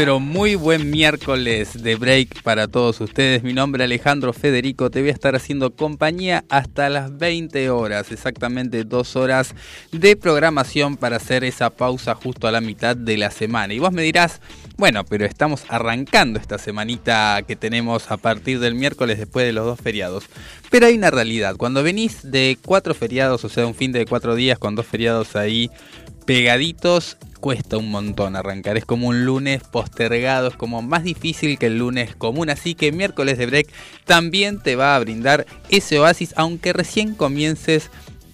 Pero muy buen miércoles de break para todos ustedes. Mi nombre es Alejandro Federico. Te voy a estar haciendo compañía hasta las 20 horas, exactamente dos horas de programación para hacer esa pausa justo a la mitad de la semana. Y vos me dirás, bueno, pero estamos arrancando esta semanita que tenemos a partir del miércoles después de los dos feriados. Pero hay una realidad. Cuando venís de cuatro feriados, o sea, un fin de cuatro días con dos feriados ahí pegaditos, cuesta un montón arrancar. Es como un lunes postergado, es como más difícil que el lunes común. Así que miércoles de break también te va a brindar ese oasis, aunque recién comiences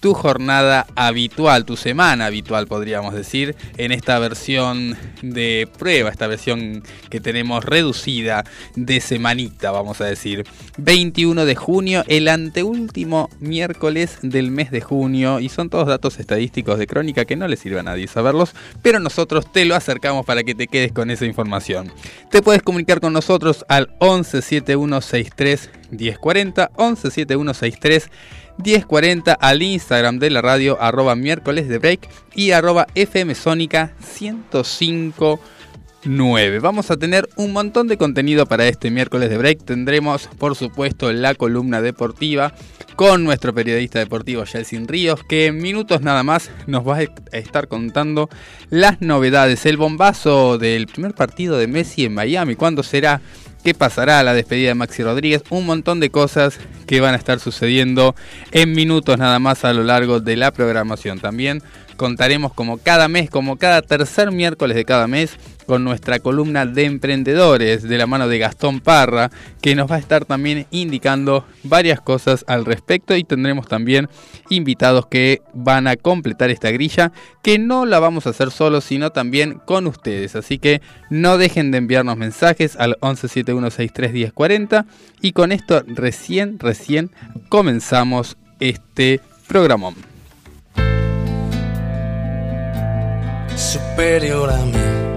tu jornada habitual, tu semana habitual podríamos decir, en esta versión de prueba, esta versión que tenemos reducida de semanita, vamos a decir. 21 de junio, el anteúltimo miércoles del mes de junio, y son todos datos estadísticos de crónica que no le sirve a nadie saberlos, pero nosotros te lo acercamos para que te quedes con esa información. Te puedes comunicar con nosotros al 117163 1040, 117163 1040 al Instagram de la radio arroba miércoles de break y arroba FM Sónica 1059. Vamos a tener un montón de contenido para este miércoles de break. Tendremos, por supuesto, la columna deportiva con nuestro periodista deportivo Jelsin Ríos, que en minutos nada más nos va a estar contando las novedades. El bombazo del primer partido de Messi en Miami. ¿Cuándo será? Qué pasará la despedida de Maxi Rodríguez, un montón de cosas que van a estar sucediendo en minutos nada más a lo largo de la programación. También contaremos como cada mes, como cada tercer miércoles de cada mes, con nuestra columna de emprendedores de la mano de Gastón Parra, que nos va a estar también indicando varias cosas al respecto y tendremos también invitados que van a completar esta grilla, que no la vamos a hacer solos, sino también con ustedes. Así que no dejen de enviarnos mensajes al 1171631040 y con esto recién, recién comenzamos este programón. superior a mí.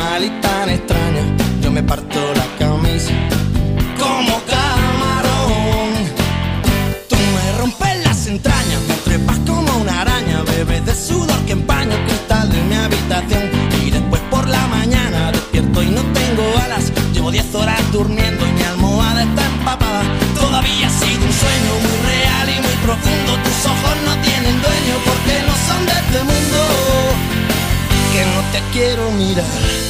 normal y tan extraña. Yo me parto la camisa como camarón. Tú me rompes las entrañas, me trepas como una araña, bebes de sudor que empaña el cristal de mi habitación. Y después por la mañana despierto y no tengo alas. Llevo 10 horas durmiendo y mi almohada está empapada. Todavía ha sido un sueño muy real y muy profundo. Tus ojos no tienen dueño porque no son de este mundo. Que no te quiero mirar.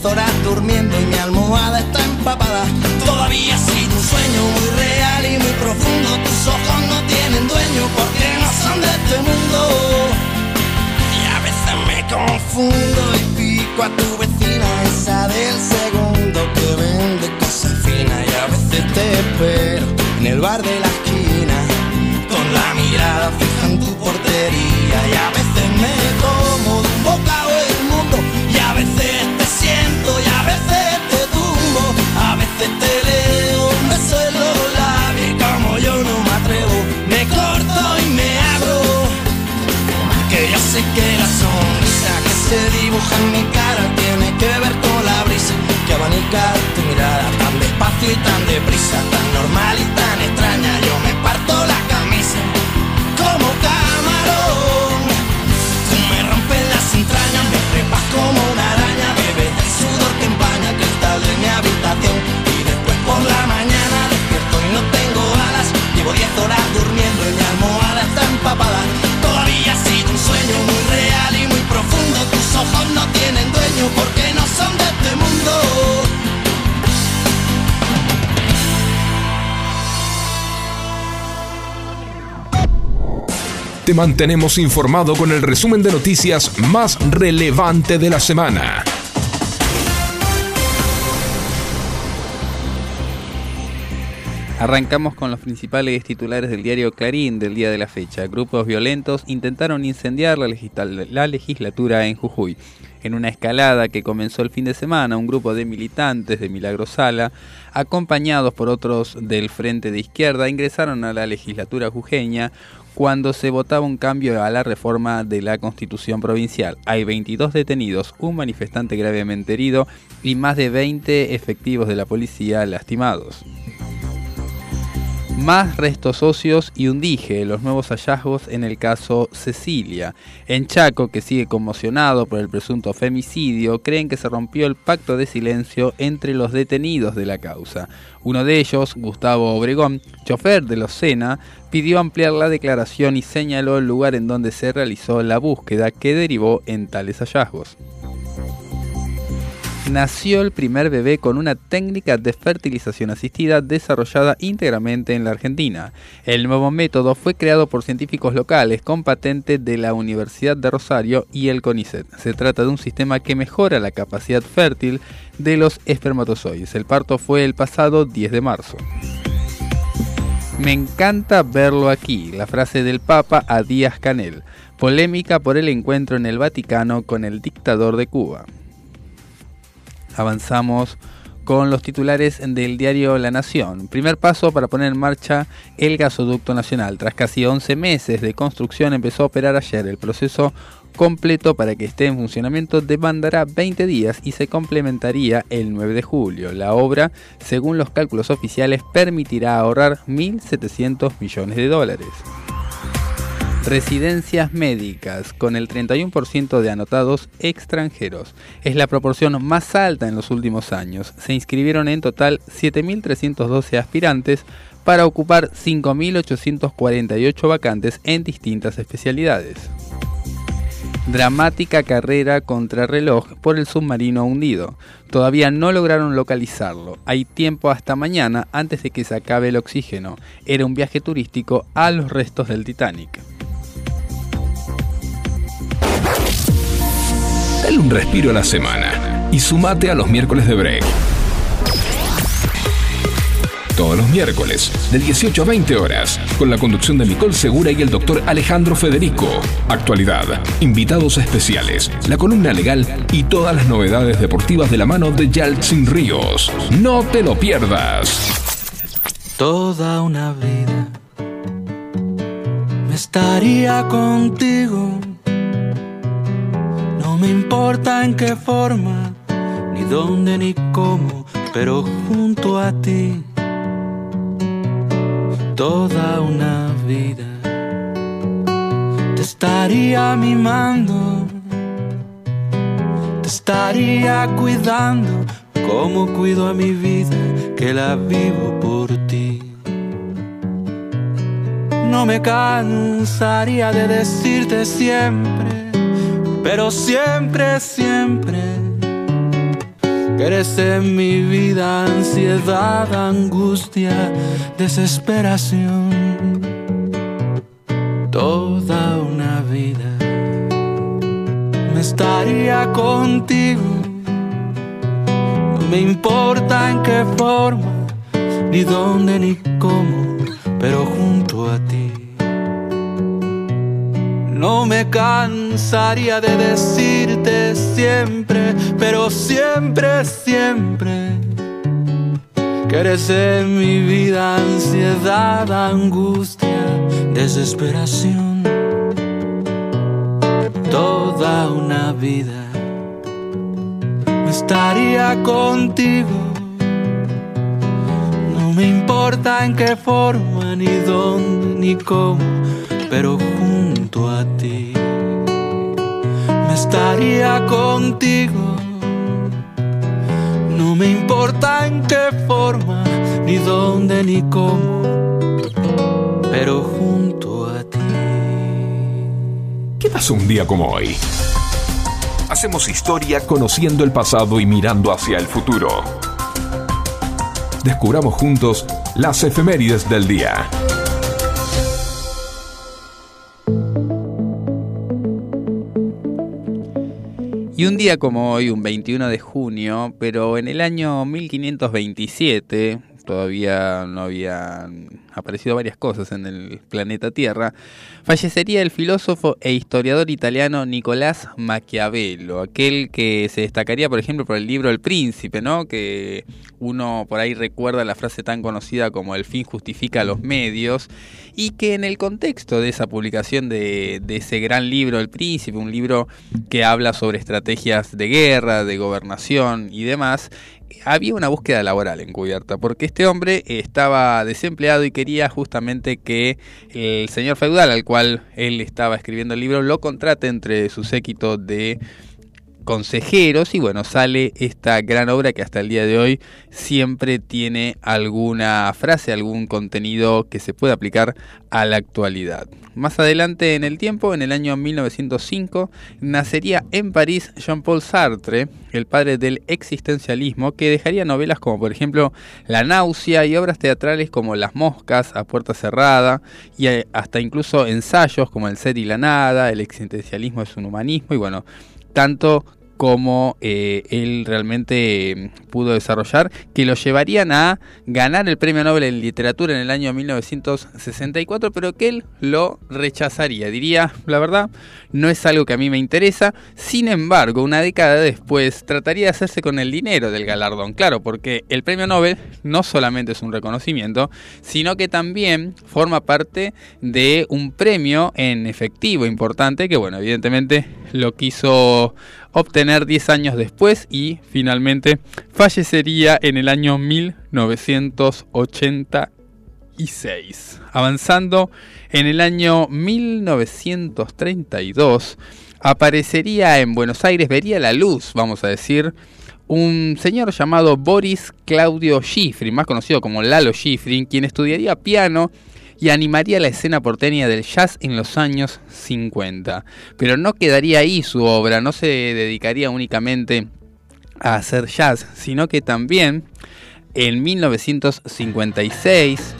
10 horas durmiendo y mi almohada está empapada. Todavía ha un sueño muy real y muy profundo. Tus ojos no tienen dueño porque no son de este mundo. Y a veces me confundo y pico a tu vecina, esa del segundo que vende cosas finas. Y a veces te espero en el bar de la esquina con la mirada fija en tu portería. Y a veces me que la sonrisa que se dibuja en mi cara tiene que ver con la brisa que abanica tu mirada tan despacio y tan deprisa, tan normal y tan extraña. Yo me parto la camisa como camarón. Tú me rompes las entrañas, me trepas como una araña, bebes del sudor que empaña el cristal de mi habitación. Y después por la mañana despierto y no tengo alas. Llevo 10 horas durmiendo y mi almohada está empapada. Todavía sí sueño muy real y muy profundo. Tus ojos no tienen dueño porque no son de este mundo. Te mantenemos informado con el resumen de noticias más relevante de la semana. Arrancamos con los principales titulares del diario Clarín del día de la fecha. Grupos violentos intentaron incendiar la, la, legislatura en Jujuy. En una escalada que comenzó el fin de semana, un grupo de militantes de Milagrosala, acompañados por otros del Frente de Izquierda, ingresaron a la legislatura jujeña cuando se votaba un cambio a la reforma de la constitución provincial. Hay 22 detenidos, un manifestante gravemente herido y más de 20 efectivos de la policía lastimados. Más restos óseos y un dije, los nuevos hallazgos en el caso Cecilia. En Chaco, que sigue conmocionado por el presunto femicidio, creen que se rompió el pacto de silencio entre los detenidos de la causa. Uno de ellos, Gustavo Obregón, chofer de los Sena, pidió ampliar la declaración y señaló el lugar en donde se realizó la búsqueda que derivó en tales hallazgos nació el primer bebé con una técnica de fertilización asistida desarrollada íntegramente en la Argentina. El nuevo método fue creado por científicos locales con patente de la Universidad de Rosario y el CONICET. Se trata de un sistema que mejora la capacidad fértil de los espermatozoides. El parto fue el pasado 10 de marzo. Me encanta verlo aquí, la frase del Papa a Díaz Canel. Polémica por el encuentro en el Vaticano con el dictador de Cuba avanzamos con los titulares del diario La Nación. Primer paso para poner en marcha el gasoducto nacional. Tras casi 11 meses de construcción empezó a operar ayer. El proceso completo para que esté en funcionamiento demandará 20 días y se complementaría el 9 de julio. La obra, según los cálculos oficiales, permitirá ahorrar 1.700 millones de dólares residencias médicas, con el 31% de anotados extranjeros. Es la proporción más alta en los últimos años. Se inscribieron en total 7.312 aspirantes para ocupar 5.848 vacantes en distintas especialidades. Dramática carrera contra reloj por el submarino hundido. Todavía no lograron localizarlo. Hay tiempo hasta mañana antes de que se acabe el oxígeno. Era un viaje turístico a los restos del Titanic. Dale un respiro a la semana y sumate a los miércoles de break. Todos los miércoles, de 18 a 20 horas, con la conducción de Nicole Segura y el doctor Alejandro Federico. Actualidad, invitados especiales, la columna legal y todas las novedades deportivas de la mano de Yaltsin Ríos. No te lo pierdas. Toda una vida me estaría contigo me importa en qué forma, ni dónde ni cómo, pero junto a ti toda una vida te estaría mimando, te estaría cuidando como cuido a mi vida que la vivo por ti. No me cansaría de decirte siempre pero siempre, siempre eres en mi vida ansiedad, angustia, desesperación. Toda una vida me estaría contigo. No me importa en qué forma, ni dónde, ni cómo, pero junto a ti. No me cansaría de decirte siempre, pero siempre, siempre, que eres en mi vida ansiedad, angustia, desesperación. Toda una vida me estaría contigo. importa en qué forma, ni dónde, ni cómo, pero junto a ti me estaría contigo. No me importa en qué forma, ni dónde, ni cómo, pero junto a ti. ¿Qué pasó un día como hoy? Hacemos historia conociendo el pasado y mirando hacia el futuro. Descubramos juntos las efemérides del día. Y un día como hoy, un 21 de junio, pero en el año 1527, todavía no habían aparecido varias cosas en el planeta Tierra, fallecería el filósofo e historiador italiano Nicolás Maquiavelo, aquel que se destacaría, por ejemplo, por el libro El Príncipe, ¿no? Que uno por ahí recuerda la frase tan conocida como el fin justifica los medios, y que en el contexto de esa publicación de ese gran libro El Príncipe, un libro que habla sobre estrategias de guerra, de gobernación y demás, había una búsqueda laboral encubierta, porque este hombre estaba desempleado y quería justamente que el señor feudal al cual él estaba escribiendo el libro lo contrate entre su séquito de consejeros y bueno, sale esta gran obra que hasta el día de hoy siempre tiene alguna frase, algún contenido que se puede aplicar a la actualidad. Más adelante en el tiempo, en el año 1905, nacería en París Jean-Paul Sartre, el padre del existencialismo, que dejaría novelas como por ejemplo La náusea y obras teatrales como Las moscas a puerta cerrada y eh, hasta incluso ensayos como El ser y la nada, El existencialismo es un humanismo y bueno, tanto como eh, él realmente mm, pudo desarrollar, que lo llevarían a ganar el premio Nobel en literatura en el año 1964, pero que él lo rechazaría. Diría, la verdad, no es algo que a mí me interesa. Sin embargo, una década después trataría de hacerse con el dinero del galardón. Claro, porque el premio Nobel no solamente es un reconocimiento, sino que también forma parte de un premio en efectivo importante que, bueno, evidentemente lo quiso obtener 10 años después y finalmente fallecería en el año 1986. Avanzando en el año 1932 aparecería en Buenos Aires, vería la luz, vamos a decir, un señor llamado Boris Claudio Schifrin, más conocido como Lalo Schifrin, quien estudiaría piano y animaría la escena porteña del jazz en los años 50. Pero no quedaría ahí su obra, no se dedicaría únicamente a hacer jazz, sino que también en 1956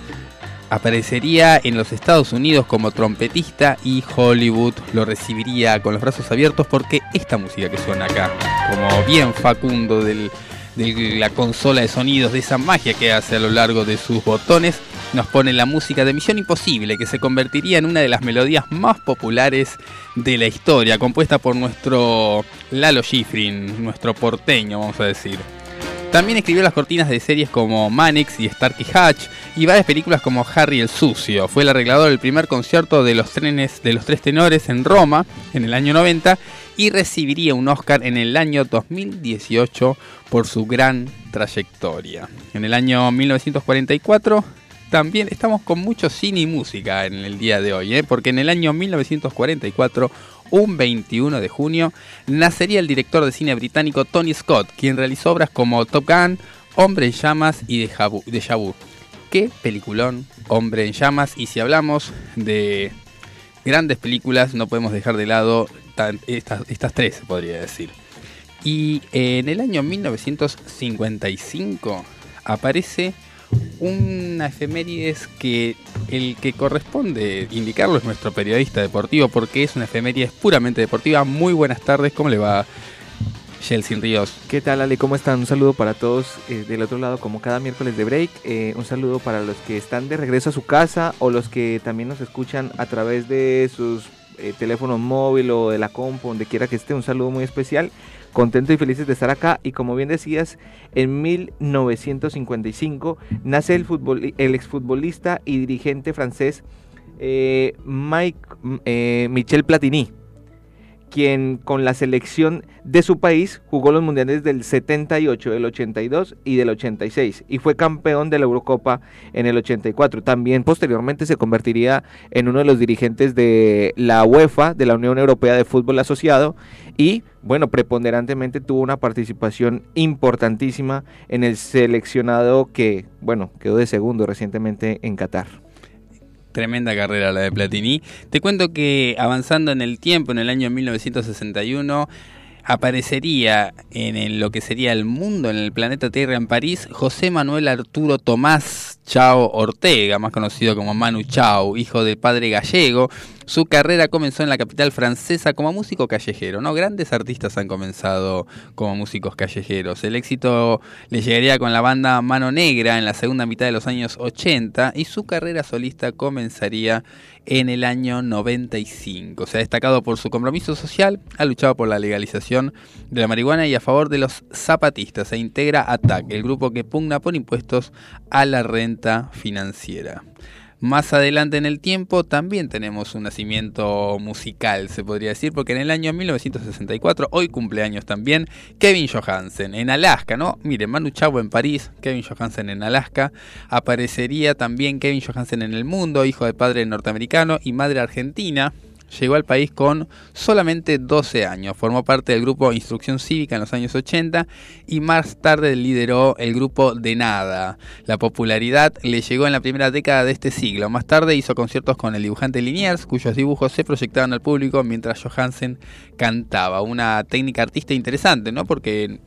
aparecería en los Estados Unidos como trompetista y Hollywood lo recibiría con los brazos abiertos porque esta música que suena acá, como bien Facundo de la consola de sonidos, de esa magia que hace a lo largo de sus botones, nos pone la música de Misión Imposible, que se convertiría en una de las melodías más populares de la historia, compuesta por nuestro Lalo Schifrin, nuestro porteño, vamos a decir. También escribió las cortinas de series como Manix y Starkey Hatch y varias películas como Harry el Sucio. Fue el arreglador del primer concierto de los trenes de los tres tenores en Roma en el año 90 y recibiría un Oscar en el año 2018 por su gran trayectoria. En el año 1944 también estamos con mucho cine y música en el día de hoy, ¿eh? porque en el año 1944, un 21 de junio, nacería el director de cine británico Tony Scott, quien realizó obras como Top Gun, Hombre en Llamas y de Vu. Qué peliculón, Hombre en Llamas, y si hablamos de grandes películas, no podemos dejar de lado estas, estas tres, podría decir. Y en el año 1955 aparece una efemérides que el que corresponde indicarlo es nuestro periodista deportivo porque es una efemérides puramente deportiva. Muy buenas tardes, ¿cómo le va? Sin Ríos. ¿Qué tal, Ale? ¿Cómo están? Un saludo para todos eh, del otro lado, como cada miércoles de break. Eh, un saludo para los que están de regreso a su casa o los que también nos escuchan a través de sus eh, teléfonos móviles o de la compu, donde quiera que esté. Un saludo muy especial contentos y felices de estar acá. Y como bien decías, en 1955 nace el, fútbol, el exfutbolista y dirigente francés eh, Mike, eh, Michel Platini, quien con la selección de su país jugó los mundiales del 78, del 82 y del 86 y fue campeón de la Eurocopa en el 84. También posteriormente se convertiría en uno de los dirigentes de la UEFA, de la Unión Europea de Fútbol Asociado y bueno, preponderantemente tuvo una participación importantísima en el seleccionado que, bueno, quedó de segundo recientemente en Qatar. Tremenda carrera la de Platini. Te cuento que avanzando en el tiempo, en el año 1961, aparecería en lo que sería el mundo, en el planeta Tierra en París, José Manuel Arturo Tomás Chao Ortega, más conocido como Manu Chao, hijo de padre gallego, su carrera comenzó en la capital francesa como músico callejero, ¿no? Grandes artistas han comenzado como músicos callejeros. El éxito le llegaría con la banda Mano Negra en la segunda mitad de los años 80 y su carrera solista comenzaría en el año 95. Se ha destacado por su compromiso social, ha luchado por la legalización de la marihuana y a favor de los zapatistas. Se integra ATAC, el grupo que pugna por impuestos a la renta financiera. Más adelante en el tiempo también tenemos un nacimiento musical, se podría decir, porque en el año 1964, hoy cumpleaños también, Kevin Johansen en Alaska, ¿no? Miren, Manu Chao en París, Kevin Johansen en Alaska, aparecería también Kevin Johansen en el mundo, hijo de padre norteamericano y madre argentina, llegó al país con solamente 12 años. Formó parte del grupo Instrucción Cívica en los años 80 y más tarde lideró el grupo De Nada. La popularidad le llegó en la primera década de este siglo. Más tarde hizo conciertos con el dibujante Liniers, cuyos dibujos se proyectaban al público mientras Johansen cantaba. Una técnica artista interesante, ¿no? Porque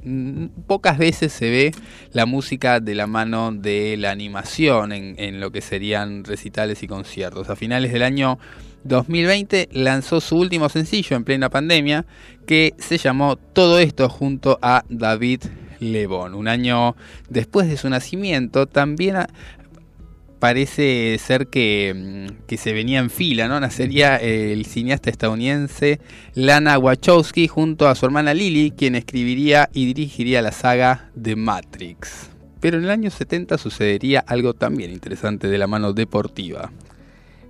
pocas veces se ve la música de la mano de la animación en, en lo que serían recitales y conciertos. A finales del año 2020 lanzó su último sencillo en plena pandemia que se llamó Todo esto junto a David Lebón. Un año después de su nacimiento también parece ser que, mm, que, se venía en fila, ¿no? Nacería el cineasta estadounidense Lana Wachowski junto a su hermana Lily, quien escribiría y dirigiría la saga de Matrix. Pero en el año 70 sucedería algo también interesante de la mano deportiva.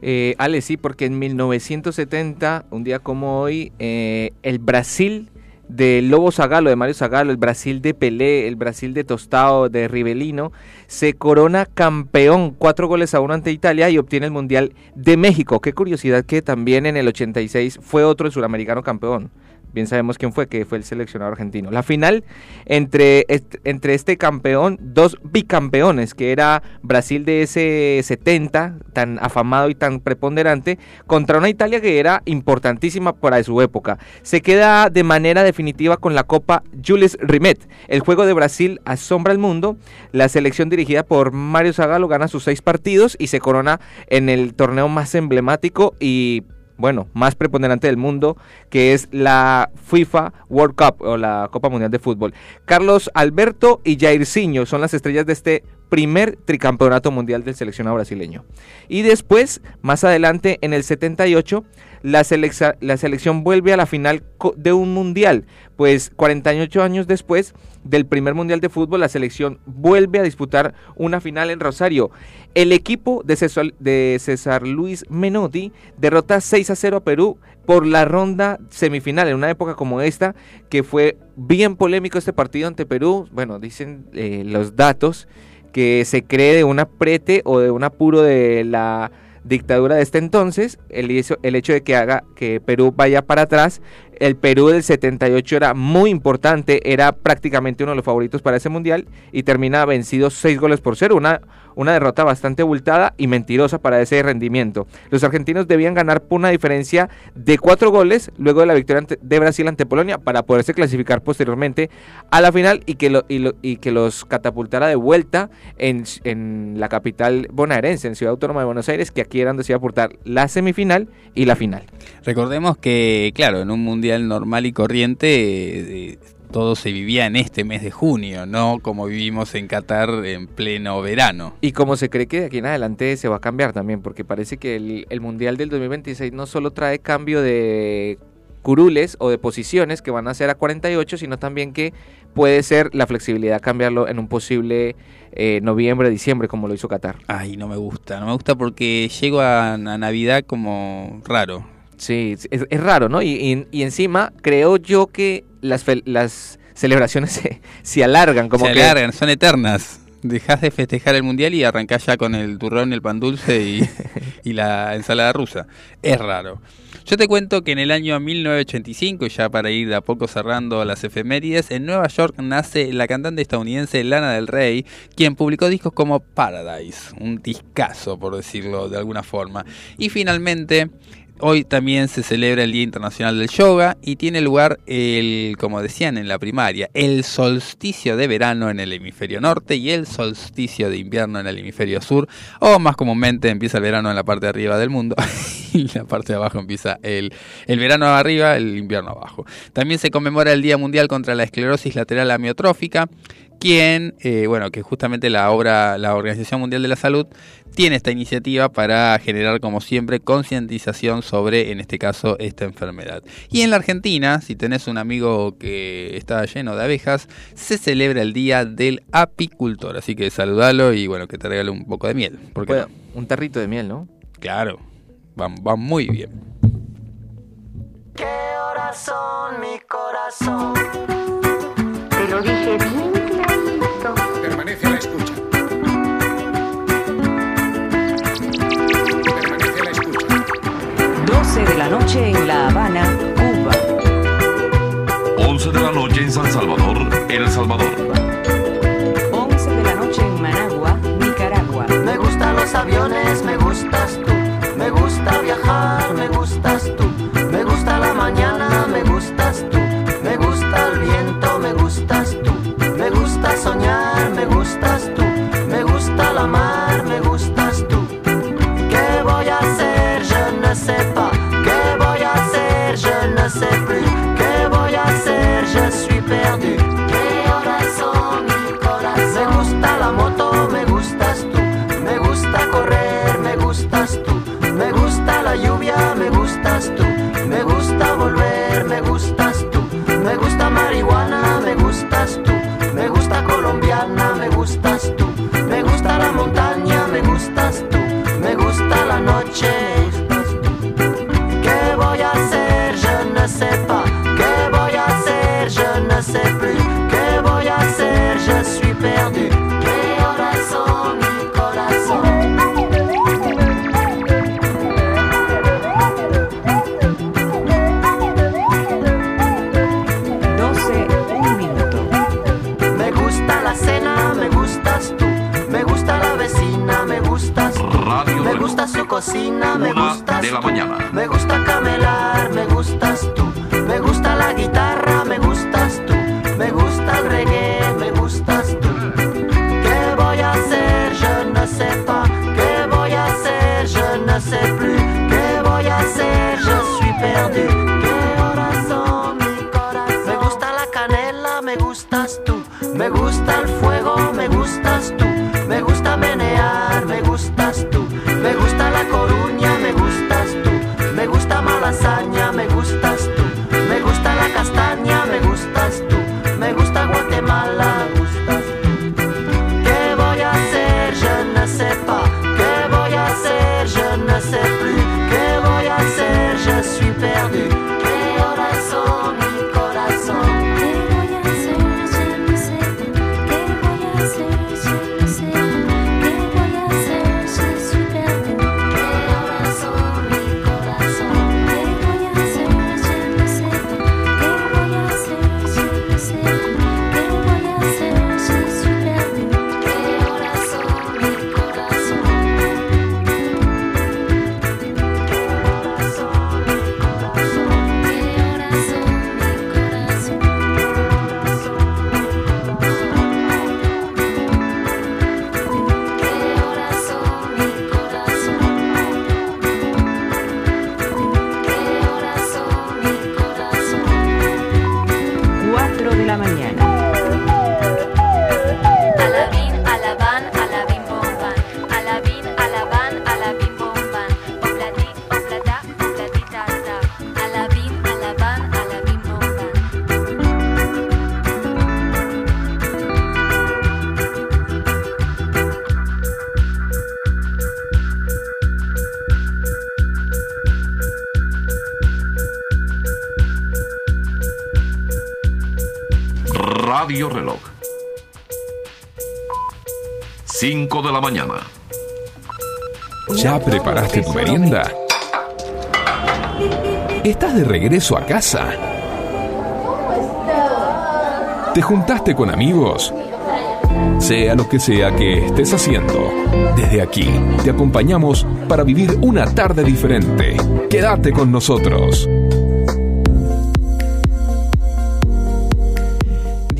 Eh, Ale, sí, porque en 1970, un día como hoy, eh, el Brasil de Lobo Zagalo, de Mario Zagalo, el Brasil de Pelé, el Brasil de Tostado, de Rivelino, se corona campeón, cuatro goles a uno ante Italia y obtiene el Mundial de México. Qué curiosidad que también en el 86 fue otro suramericano campeón bien sabemos quién fue, que fue el seleccionado argentino. La final entre, entre este campeón, dos bicampeones, que era Brasil de ese 70, tan afamado y tan preponderante, contra una Italia que era importantísima para su época. Se queda de manera definitiva con la Copa Jules Rimet. El juego de Brasil asombra al mundo. La selección dirigida por Mario Zagallo gana sus seis partidos y se corona en el torneo más emblemático y bueno, más preponderante del mundo, que es la FIFA World Cup o la Copa Mundial de Fútbol. Carlos Alberto y Jairzinho son las estrellas de este primer tricampeonato mundial del seleccionado brasileño. Y después, más adelante, en el 78, la, la selección vuelve a la final de un mundial. Pues 48 años después del primer mundial de fútbol, la selección vuelve a disputar una final en Rosario. El equipo de César, de César Luis Menotti derrota 6 a 0 a Perú por la ronda semifinal en una época como esta que fue bien polémico este partido ante Perú. Bueno, dicen eh, los datos que se cree de un aprete o de un apuro de la dictadura de este entonces, el, el hecho de que haga que Perú vaya para atrás, el Perú del 78 era muy importante, era prácticamente uno de los favoritos para ese mundial y termina vencido 6 goles por cero, una, una derrota bastante abultada y mentirosa para ese rendimiento. Los argentinos debían ganar por una diferencia de 4 goles luego de la victoria de Brasil ante Polonia para poderse clasificar posteriormente a la final y que, los catapultara de vuelta en, en, la capital bonaerense, en Ciudad Autónoma de Buenos Aires, que aquí eran donde se iba a aportar la semifinal y la final. Recordemos que, claro, en un mundial normal y corriente, eh, todo se vivía en este mes de junio, no como vivimos en Qatar en pleno verano. Y como se cree que de aquí en adelante se va a cambiar también, porque parece que el, el Mundial del 2026 no solo trae cambio de curules o de posiciones que van a ser a 48, sino también que puede ser la flexibilidad cambiarlo en un posible eh, noviembre, diciembre, como lo hizo Qatar. Ay, no me gusta, no me gusta porque llego a, a Navidad como raro Sí, es, es raro, ¿no? Y, y- y encima creo yo que las, las celebraciones se, se alargan, como Se que alargan, son eternas. Dejás de festejar el mundial y arrancás ya con el turrón, el pan dulce y, y la ensalada rusa. Es raro. Yo te cuento que en el año 1985, y ya para ir de a poco cerrando las efemérides, en Nueva York nace la cantante estadounidense Lana del Rey, quien publicó discos como Paradise, un discazo por decirlo de alguna forma. Y finalmente, Hoy también se celebra el Día Internacional del Yoga y tiene lugar el, como decían en la primaria, el solsticio de verano en el hemisferio norte y el solsticio de invierno en el hemisferio sur, o más comúnmente empieza el verano en la parte de arriba del mundo y la parte de abajo empieza el, el verano arriba, el invierno abajo. También se conmemora el Día Mundial contra la Esclerosis Lateral Amiotrófica, quien, eh, bueno, que justamente la obra, la Organización Mundial de la Salud tiene esta iniciativa para generar, como siempre, concientización sobre, en este caso, esta enfermedad. Y en la Argentina, si tenés un amigo que está lleno de abejas, se celebra el Día del Apicultor. Así que saludalo y, bueno, que te regale un poco de miel. Porque bueno, un tarrito de miel, ¿no? Claro, va, va muy bien. ¿Qué horas son mi corazón? Te lo dije bien Permanece a la escucha. Permanece a la escucha. 12 de la noche en La Habana, Cuba. 11 de la noche en San Salvador, El Salvador. 11 de la noche en Managua, Nicaragua. Me gustan los aviones, me gustas tú. Me gusta viajar, me gustas tú. Me gusta la mañana, soñar, me gustas cocina, me Una gustas de la tú. mañana. Me gusta camelar, me gustas tú. Me gusta la guitarra, me gustas de la mañana. ¿Ya preparaste tu merienda? ¿Estás de regreso a casa? ¿Te juntaste con amigos? Sea lo que sea que estés haciendo, desde aquí te acompañamos para vivir una tarde diferente. Quédate con nosotros.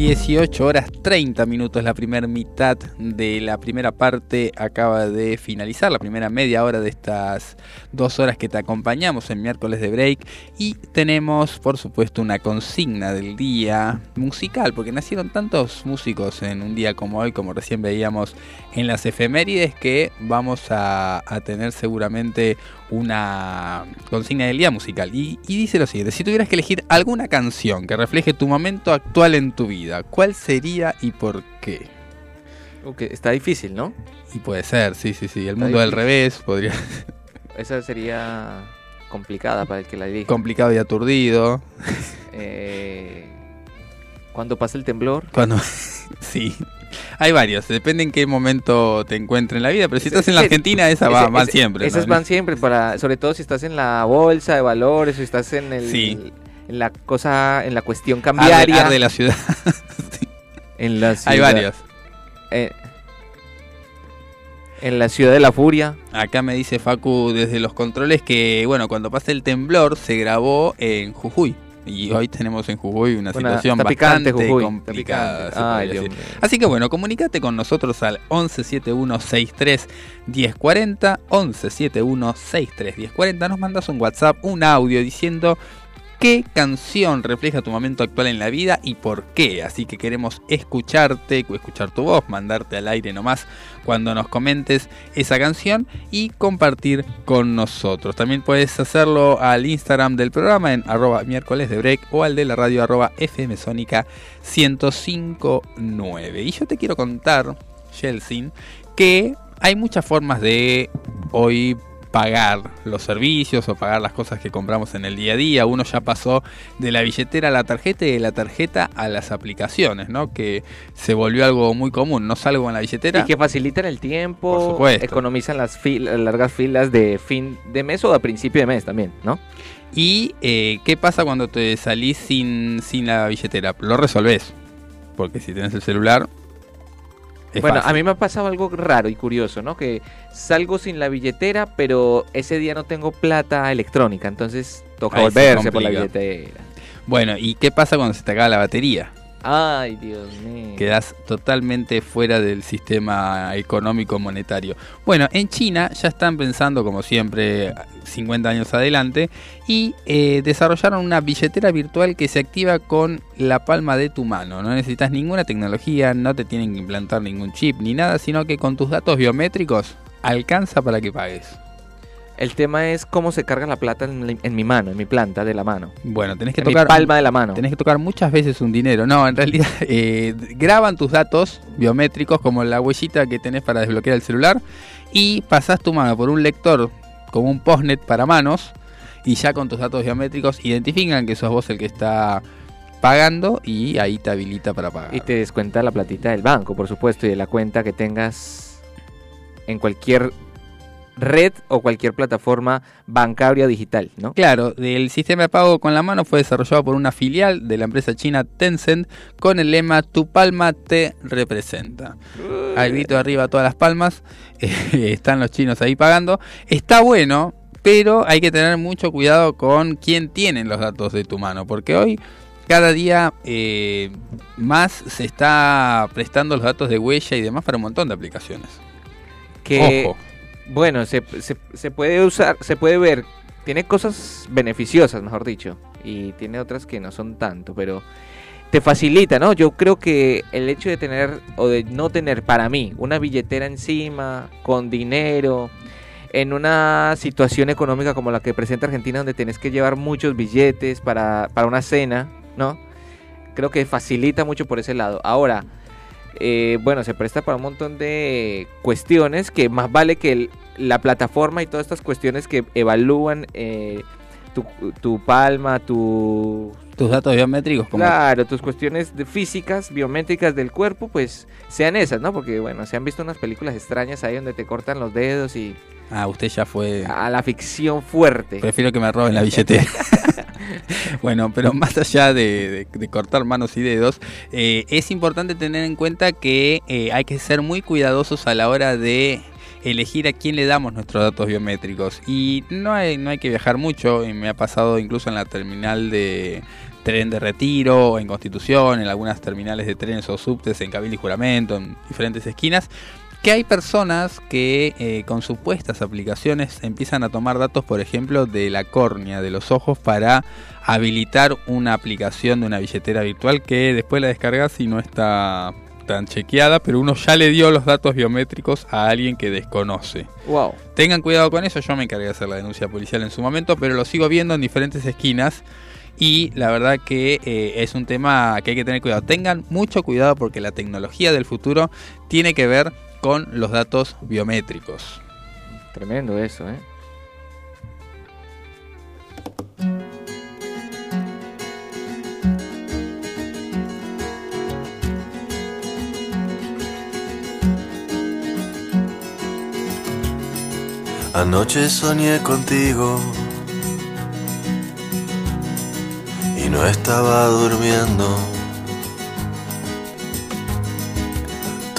18 horas 30 minutos, la primera mitad de la primera parte acaba de finalizar, la primera media hora de estas dos horas que te acompañamos en miércoles de break y tenemos por supuesto una consigna del día musical, porque nacieron tantos músicos en un día como hoy, como recién veíamos en las efemérides, que vamos a, tener seguramente una consigna del día musical. Y, y dice lo siguiente, si tuvieras que elegir alguna canción que refleje tu momento actual en tu vida, ¿cuál sería y por qué? Está difícil, ¿no? Y puede ser, sí, sí, sí. El Está mundo del difícil. revés podría Esa sería complicada para el que la dirige. complicado y aturdido. Eh, cuando pasa el temblor. Cuando sí. Hay varios, depende en qué momento te encuentres en la vida, pero si estás en la Argentina, esa va, van siempre. Esas van siempre, para, sobre todo si estás en la bolsa de valores o estás en el Sí. en la cosa, en la cuestión Arde- cambiaria. arde la ciudad. En la Hay ciudad- varios. Eh, en la ciudad de la furia. Acá me dice Facu desde los controles que, bueno, cuando pasa el temblor se grabó en Jujuy. Y hoy tenemos en Jujuy una situación bastante Jujuy, complicada. Ay, Dios. Así que bueno, comunícate con nosotros al 1171631040, 1171631040, nos mandas un WhatsApp, un audio diciendo qué canción refleja tu momento actual en la vida y por qué. Así que queremos escucharte, escuchar tu voz, mandarte al aire nomás cuando nos comentes esa canción y compartir con nosotros. También puedes hacerlo al Instagram del programa en arroba miércoles de break o al de la radio arroba fmsónica 1059. Y yo te quiero contar, Yeltsin, que hay muchas formas de hoy pagar los servicios o pagar las cosas que compramos en el día a día. Uno ya pasó de la billetera a la tarjeta y de la tarjeta a las aplicaciones, ¿no? Que se volvió algo muy común. No salgo con la billetera. Y que facilitan el Por tiempo, supuesto. economizan las fil- las largas filas de fin de mes o a principio de mes también, ¿no? ¿Y eh, qué pasa cuando te salís sin, sin la billetera? Lo resolvés. Porque si tenés el celular. Es bueno, fácil. a mí me ha pasado algo raro y curioso, ¿no? Que salgo sin la billetera, pero ese día no tengo plata electrónica, entonces toca Ahí volverse por la billetera. Bueno, ¿y qué pasa cuando se te acaba la batería? Ay, Dios mío. Quedás totalmente fuera del sistema económico monetario. Bueno, en China ya están pensando, como siempre, 50 años adelante, y eh, desarrollaron una billetera virtual que se activa con la palma de tu mano. No necesitas ninguna tecnología, no te tienen que implantar ningún chip ni nada, sino que con tus datos biométricos alcanza para que pagues. El tema es cómo se carga la plata en, la- en mi mano, en mi planta de la mano. Bueno, tenés que En mi tocar palma de la mano. Tenés que tocar muchas veces un dinero. No, en realidad eh, graban tus datos biométricos como la huellita que tenés para desbloquear el celular y pasás tu mano por un lector como un postnet para manos y ya con tus datos biométricos identifican que sos vos el que está pagando y ahí te habilita para pagar. Y te descuenta la platita del banco, por supuesto, y de la cuenta que tengas en cualquier red o cualquier plataforma bancaria digital, ¿no? Claro, el sistema de pago con la mano fue desarrollado por una filial de la empresa china Tencent con el lema Tu palma te representa. Al grito arriba todas las palmas, eh, están los chinos ahí pagando. Está bueno, pero hay que tener mucho cuidado con quién tienen los datos de tu mano, porque hoy cada día eh, más se está prestando los datos de huella y demás para un montón de aplicaciones. Que, Ojo. Bueno, se, se- puede usar, se puede ver, tiene cosas beneficiosas, mejor dicho, y tiene otras que no son tanto, pero te facilita, ¿no? Yo creo que el hecho de tener o de no tener para mí una billetera encima, con dinero, en una situación económica como la que presenta Argentina, donde tenés que llevar muchos billetes para, para una cena, ¿no? Creo que facilita mucho por ese lado. Ahora, eh, bueno, se presta para un montón de cuestiones que más vale que el- la plataforma y todas estas cuestiones que evalúan eh, tu, tu palma, tu, Tu tus datos biométricos como Claro, tus cuestiones de físicas, biométricas del cuerpo, pues sean esas, ¿no? Porque, bueno, se han visto unas películas extrañas ahí donde te cortan los dedos y Ah, usted ya fue a la ficción fuerte. Prefiero que me roben la billetera. bueno, pero más allá de, de- de cortar manos y dedos, eh, es importante tener en cuenta que eh, hay que ser muy cuidadosos a la hora de elegir a quién le damos nuestros datos biométricos. Y no hay, no hay que viajar mucho, y me ha pasado incluso en la terminal de tren de retiro, en Constitución, en algunas terminales de trenes o subtes, en Cabil y Juramento, en diferentes esquinas, que hay personas que eh, con supuestas aplicaciones empiezan a tomar datos, por ejemplo, de la córnea, de los ojos, para habilitar una aplicación de una billetera virtual que después la descargas y no está tan chequeada, pero uno ya le dio los datos biométricos a alguien que desconoce. Wow. Tengan cuidado con eso, yo me encargué de hacer la denuncia policial en su momento, pero lo sigo viendo en diferentes esquinas y la verdad que eh, es un tema que hay que tener cuidado. Tengan mucho cuidado porque la tecnología del futuro tiene que ver con los datos biométricos. Tremendo eso, ¿eh? Anoche soñé contigo y no estaba durmiendo.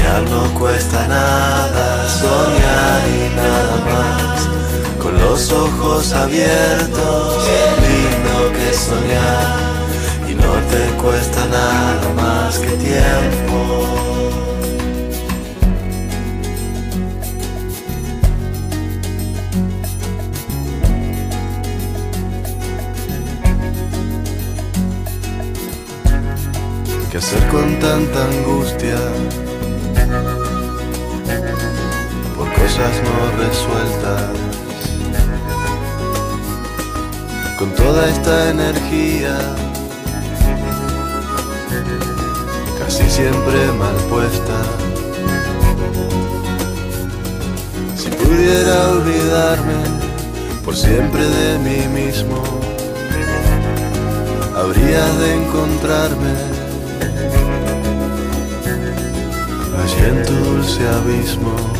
Soñar no cuesta nada, soñar y nada más. Con los ojos abiertos, lindo que soñar. Y no te cuesta nada más que tiempo. ¿Qué hacer con tanta angustia? Cosas no resueltas. Con toda esta energía, casi siempre mal puesta. Si pudiera olvidarme por siempre de mí mismo, habría de encontrarme allí en tu dulce abismo.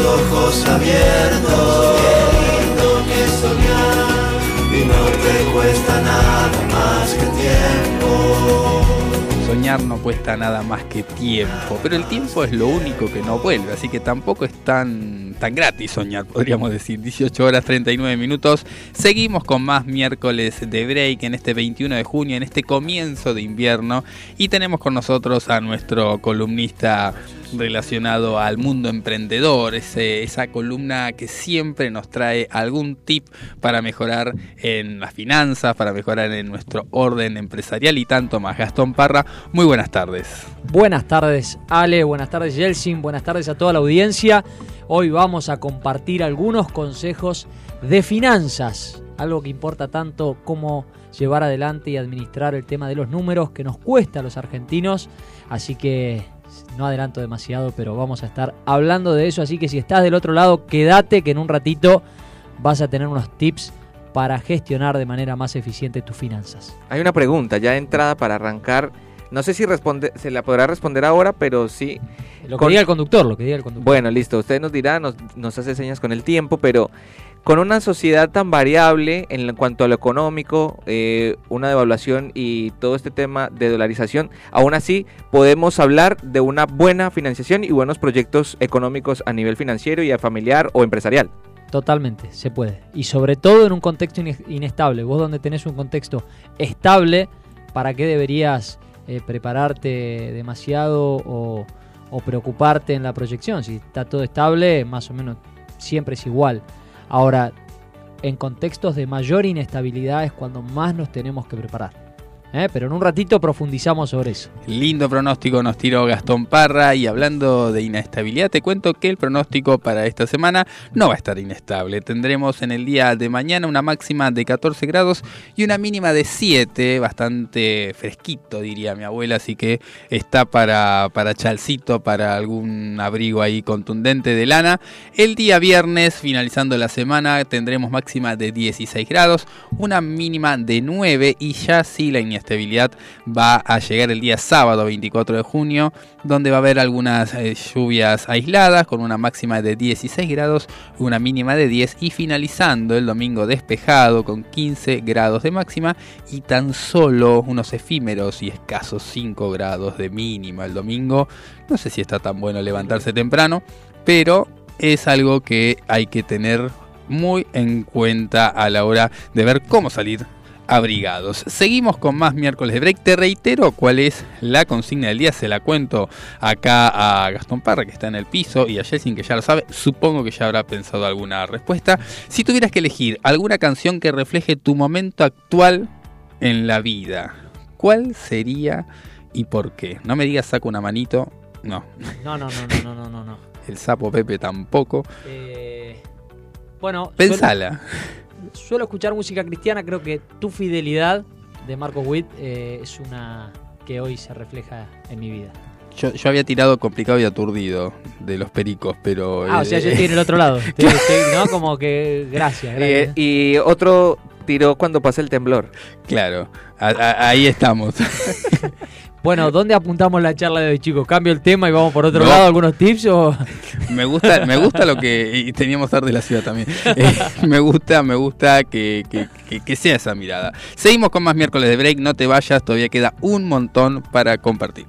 Ojos abiertos. Que soñar, y no te cuesta nada más que tiempo. soñar no cuesta nada más que tiempo, pero el tiempo es lo único que no vuelve, así que tampoco es tan, tan gratis soñar, podríamos decir. 18 horas 39 minutos. Seguimos con más miércoles de break en este 21 de junio, en este comienzo de invierno, y tenemos con nosotros a nuestro columnista relacionado al mundo emprendedor, esa columna que siempre nos trae algún tip para mejorar en las finanzas, para mejorar en nuestro orden empresarial y tanto más. Gastón Parra, muy buenas tardes. Buenas tardes Ale, buenas tardes Yelsin, buenas tardes a toda la audiencia. Hoy vamos a compartir algunos consejos de finanzas, algo que importa tanto como llevar adelante y administrar el tema de los números que nos cuesta a los argentinos, así que no adelanto demasiado, pero vamos a estar hablando de eso. Así que si estás del otro lado, quédate que en un ratito vas a tener unos tips para gestionar de manera más eficiente tus finanzas. Hay una pregunta ya de entrada para arrancar. No sé si responde, se la podrá responder ahora, pero sí. Lo que diga el conductor, lo que diga el conductor. Bueno, listo. Usted nos dirá, nos, nos hace señas con el tiempo, pero con una sociedad tan variable en cuanto a lo económico, eh, una devaluación y todo este tema de dolarización, aún así podemos hablar de una buena financiación y buenos proyectos económicos a nivel financiero y a familiar o empresarial. Totalmente, se puede. Y sobre todo en un contexto inestable. Vos donde tenés un contexto estable, ¿para qué deberías eh, prepararte demasiado o, o preocuparte en la proyección? Si está todo estable, más o menos siempre es igual. Ahora, en contextos de mayor inestabilidad es cuando más nos tenemos que preparar. ¿Eh? pero en un ratito profundizamos sobre eso. Lindo pronóstico nos tiró Gastón Parra y hablando de inestabilidad te cuento que el pronóstico para esta semana no va a estar inestable. Tendremos en el día de mañana una máxima de 14 grados y una mínima de 7, bastante fresquito diría mi abuela, así que está para, para chalcito, para algún abrigo ahí contundente de lana. El día viernes, finalizando la semana, tendremos máxima de 16 grados, una mínima de 9 y ya sí la inestabilidad estabilidad va a llegar el día sábado 24 de junio, donde va a haber algunas eh, lluvias aisladas con una máxima de 16 grados, una mínima de 10 y finalizando el domingo despejado con 15 grados de máxima y tan solo unos efímeros y escasos 5 grados de mínima el domingo. No sé si está tan bueno levantarse temprano, pero es algo que hay que tener muy en cuenta a la hora de ver cómo salir abrigados. Seguimos con más miércoles de break. Te reitero cuál es la consigna del día. Se la cuento acá a Gastón Parra, que está en el piso, y a Jessin, que ya lo sabe. Supongo que ya habrá pensado alguna respuesta. Si tuvieras que elegir alguna canción que refleje tu momento actual en la vida, ¿cuál sería y por qué? No me digas saco una manito. No. No, no, no, no, no, no. no. El sapo Pepe tampoco. Eh, bueno. Pensala suelo escuchar música cristiana, creo que Tu Fidelidad de Marcos Witt eh, es una que hoy se refleja en mi vida. Yo, había tirado complicado y aturdido de los pericos, pero... Ah, o sea, yo estoy en el otro lado. ¿no? Como que gracias. gracias. Y, otro tiró cuando pasa el temblor. Claro, ahí estamos. Bueno, ¿dónde apuntamos la charla de hoy, chicos? ¿Cambio el tema y vamos por otro lado? ¿Algunos tips o...? Me gusta, me gusta lo que... Y teníamos tarde la ciudad también. Eh, me gusta, me gusta que, que sea esa mirada. Seguimos con más miércoles de break. No te vayas, todavía queda un montón para compartir.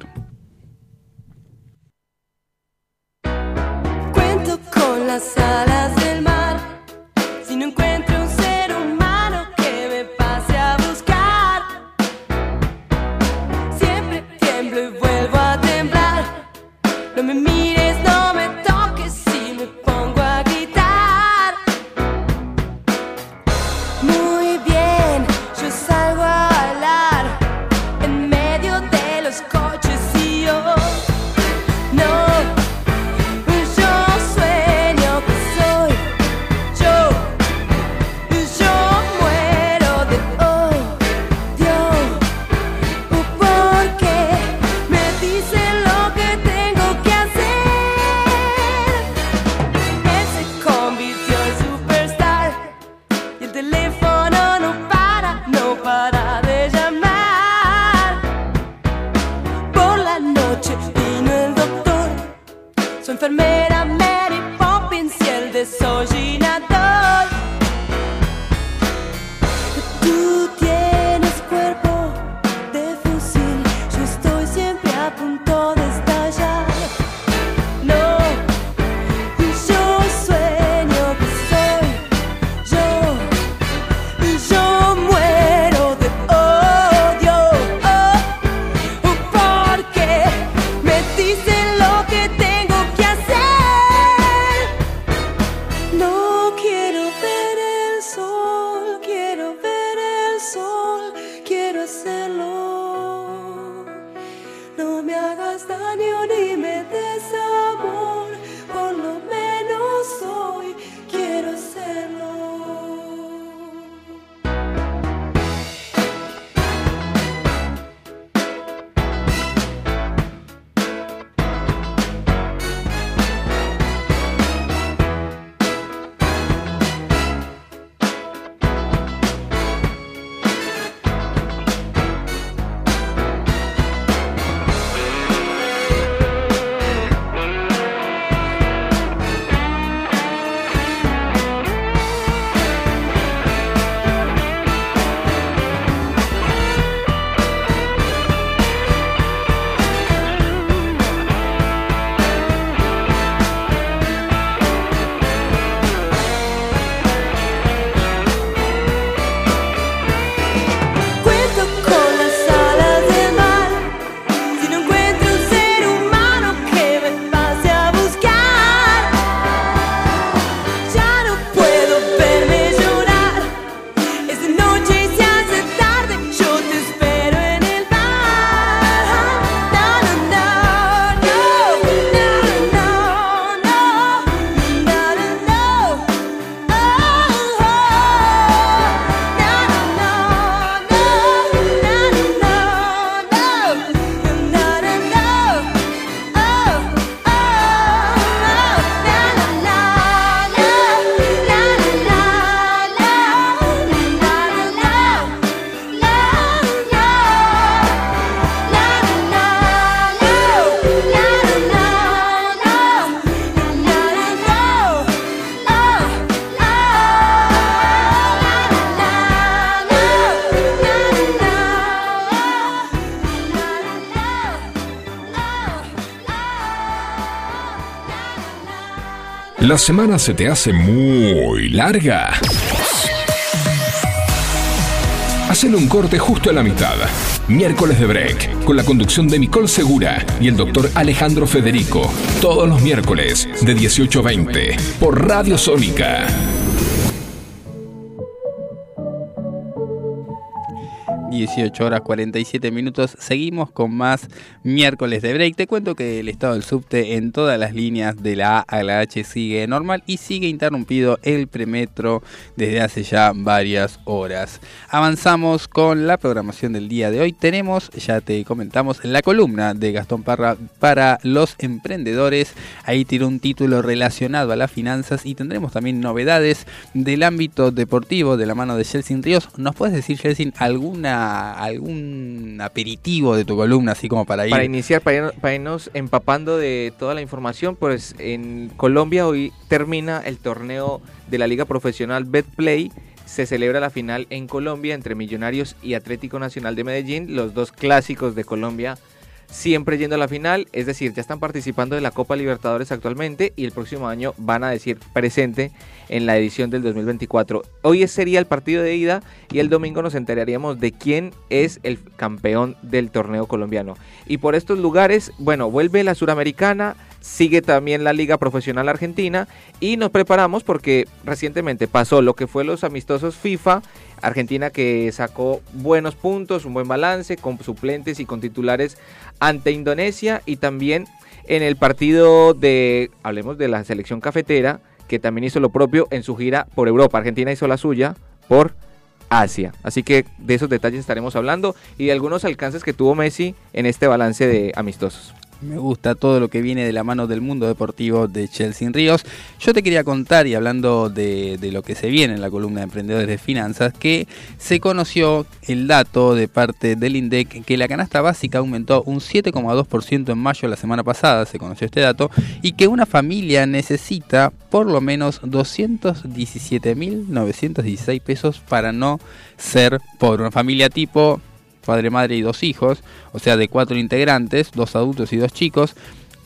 ¿La semana se te hace muy larga? Hacen un corte justo a la mitad. Miércoles de Break, con la conducción de Nicole Segura y el doctor Alejandro Federico. Todos los miércoles, de 18 a 20, por Radio Sónica. 18 horas 47 minutos. Seguimos con más miércoles de break. Te cuento que el estado del subte en todas las líneas de la A a la H sigue normal y sigue interrumpido el premetro desde hace ya varias horas. Avanzamos con la programación del día de hoy. Tenemos, ya te comentamos, la columna de Gastón Parra para los emprendedores. Ahí tiene un título relacionado a las finanzas y tendremos también novedades del ámbito deportivo de la mano de Chelsea Ríos. ¿Nos puedes decir, Chelsea, alguna algún aperitivo de tu columna, así como para ir. Para iniciar, para, irnos empapando de toda la información, pues en Colombia hoy termina el torneo de la Liga Profesional Betplay. Se celebra la final en Colombia entre Millonarios y Atlético Nacional de Medellín, los dos clásicos de Colombia siempre yendo a la final, es decir, ya están participando de la Copa Libertadores actualmente y el próximo año van a decir presente en la edición del 2024. Hoy sería el partido de ida y el domingo nos enteraríamos de quién es el campeón del torneo colombiano. Y por estos lugares, bueno, vuelve la Suramericana, sigue también la Liga Profesional Argentina y nos preparamos porque recientemente pasó lo que fue los amistosos FIFA, Argentina que sacó buenos puntos, un buen balance con suplentes y con titulares ante Indonesia y también en el partido de, hablemos de la selección cafetera, que también hizo lo propio en su gira por Europa. Argentina hizo la suya por Asia. Así que de esos detalles estaremos hablando y de algunos alcances que tuvo Messi en este balance de amistosos. Me gusta todo lo que viene de la mano del mundo deportivo de Chelsea Ríos. Yo te quería contar, y hablando de, de, lo que se viene en la columna de Emprendedores de Finanzas, que se conoció el dato de parte del INDEC que la canasta básica aumentó un 7,2% en mayo la semana pasada, se conoció este dato, y que una familia necesita por lo menos 217.916 pesos para no ser pobre. Una familia tipo padre, madre y dos hijos, o sea, de cuatro integrantes, dos adultos y dos chicos,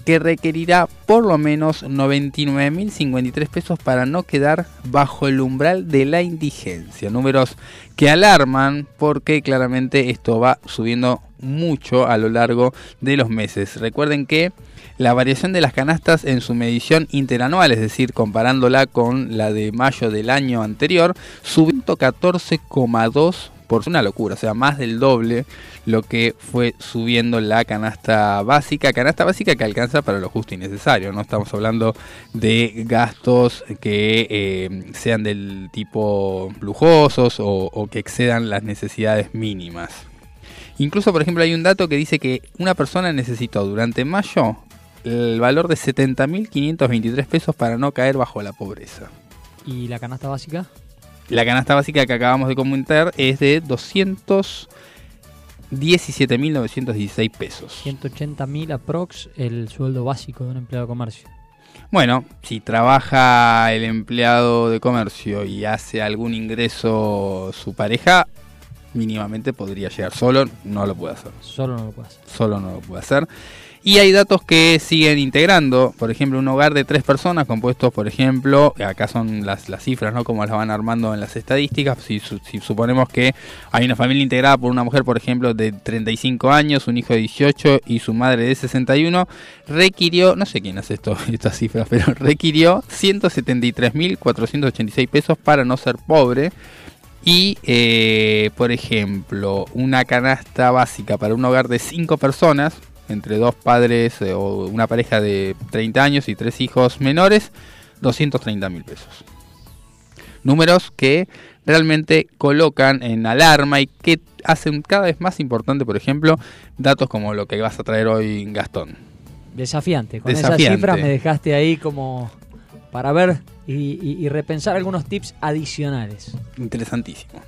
que requerirá por lo menos 99.053 pesos para no quedar bajo el umbral de la indigencia. Números que alarman porque claramente esto va subiendo mucho a lo largo de los meses. Recuerden que la variación de las canastas en su medición interanual, es decir, comparándola con la de mayo del año anterior, subió 14,2 por una locura, o sea, más del doble lo que fue subiendo la canasta básica, canasta básica que alcanza para lo justo y necesario, no estamos hablando de gastos que eh, sean del tipo lujosos o, o que excedan las necesidades mínimas. Incluso, por ejemplo, hay un dato que dice que una persona necesitó durante mayo el valor de 70.523 pesos para no caer bajo la pobreza. ¿Y la canasta básica? La canasta básica que acabamos de comentar es de 217.916 pesos. 180.000 aprox el sueldo básico de un empleado de comercio. Bueno, si trabaja el empleado de comercio y hace algún ingreso su pareja, mínimamente podría llegar. Solo no lo puede hacer. Solo no lo puede hacer. Solo no lo puede hacer. Y hay datos que siguen integrando, por ejemplo, un hogar de tres personas compuestos, por ejemplo, acá son las, las cifras, ¿no? Como las van armando en las estadísticas, si, si, suponemos que hay una familia integrada por una mujer, por ejemplo, de 35 años, un hijo de 18 y su madre de 61, requirió, no sé quién hace esto, estas cifras, pero requirió 173.486 pesos para no ser pobre. Y, eh, por ejemplo, una canasta básica para un hogar de 5 personas, entre dos padres eh, o una pareja de 30 años y tres hijos menores, 230 mil pesos. Números que realmente colocan en alarma y que hacen cada vez más importante, por ejemplo, datos como lo que vas a traer hoy, Gastón. Desafiante, con esas cifras me dejaste ahí como para ver y, y repensar algunos tips adicionales. Interesantísimo.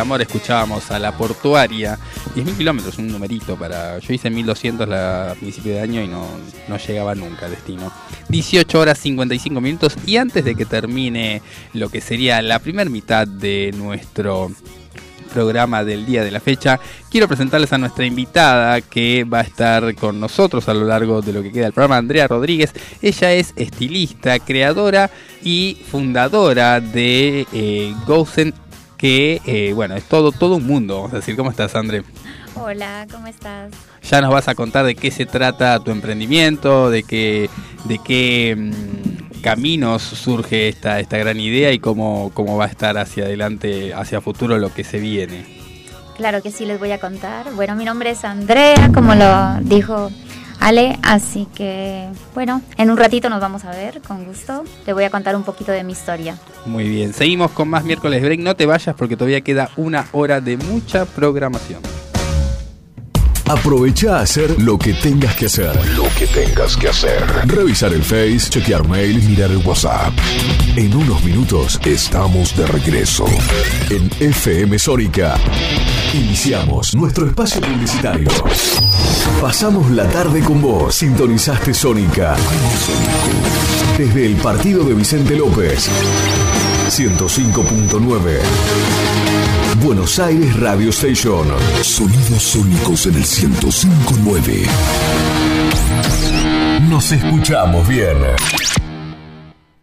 Amor escuchábamos a la portuaria. 10.000 kilómetros, un numerito para... Yo hice 1.200 la- a principio de año y no, no llegaba nunca al destino. 18 horas 55 minutos y antes de que termine lo que sería la primera mitad de nuestro programa del día de la fecha, quiero presentarles a nuestra invitada que va a estar con nosotros a lo largo de lo que queda del programa, Andrea Rodríguez. Ella es estilista, creadora y fundadora de eh, Gosen, que eh, bueno, es todo, todo un mundo, vamos a decir. ¿Cómo estás, André? Hola, ¿cómo estás? Ya nos vas a contar de qué se trata tu emprendimiento, de qué, de qué mm, caminos surge esta, esta gran idea y cómo, cómo va a estar hacia adelante, hacia futuro lo que se viene. Claro que sí, les voy a contar. Bueno, mi nombre es Andrea, como lo dijo Ale, así que bueno, en un ratito nos vamos a ver, con gusto. Te voy a contar un poquito de mi historia. Muy bien, seguimos con más miércoles break. No te vayas porque todavía queda una hora de mucha programación. Aprovecha a hacer lo que tengas que hacer. Lo que tengas que hacer. Revisar el Face, chequear mail, mirar el WhatsApp. En unos minutos estamos de regreso. En FM Sónica. Iniciamos nuestro espacio publicitario. Pasamos la tarde con vos. Sintonizaste Sónica. Desde el partido de Vicente López. 105.9. Buenos Aires Radio Station. Sonidos sónicos en el 1059. Nos escuchamos bien.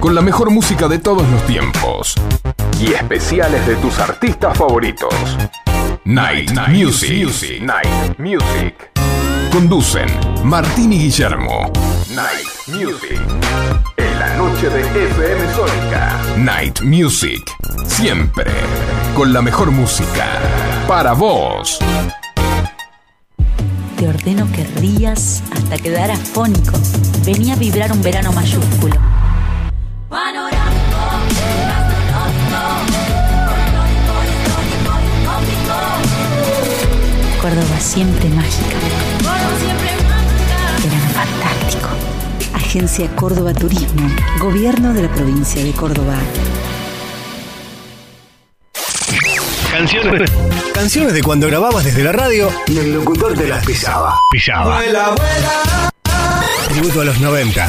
Con la mejor música de todos los tiempos. Y especiales de tus artistas favoritos. Night, Music. Night Music. Conducen Martín y Guillermo. Night Music. En la noche de FM Sónica. Night Music. Siempre. Con la mejor música. Para vos. Te ordeno que rías hasta quedar afónico. Venía a vibrar un verano mayúsculo. Córdoba siempre mágica. Verano fantástico. Agencia Córdoba Turismo. Gobierno de la provincia de Córdoba. Canciones, canciones de cuando grababas desde la radio y el locutor te las pisaba. Pisaba. Tributo a los 90.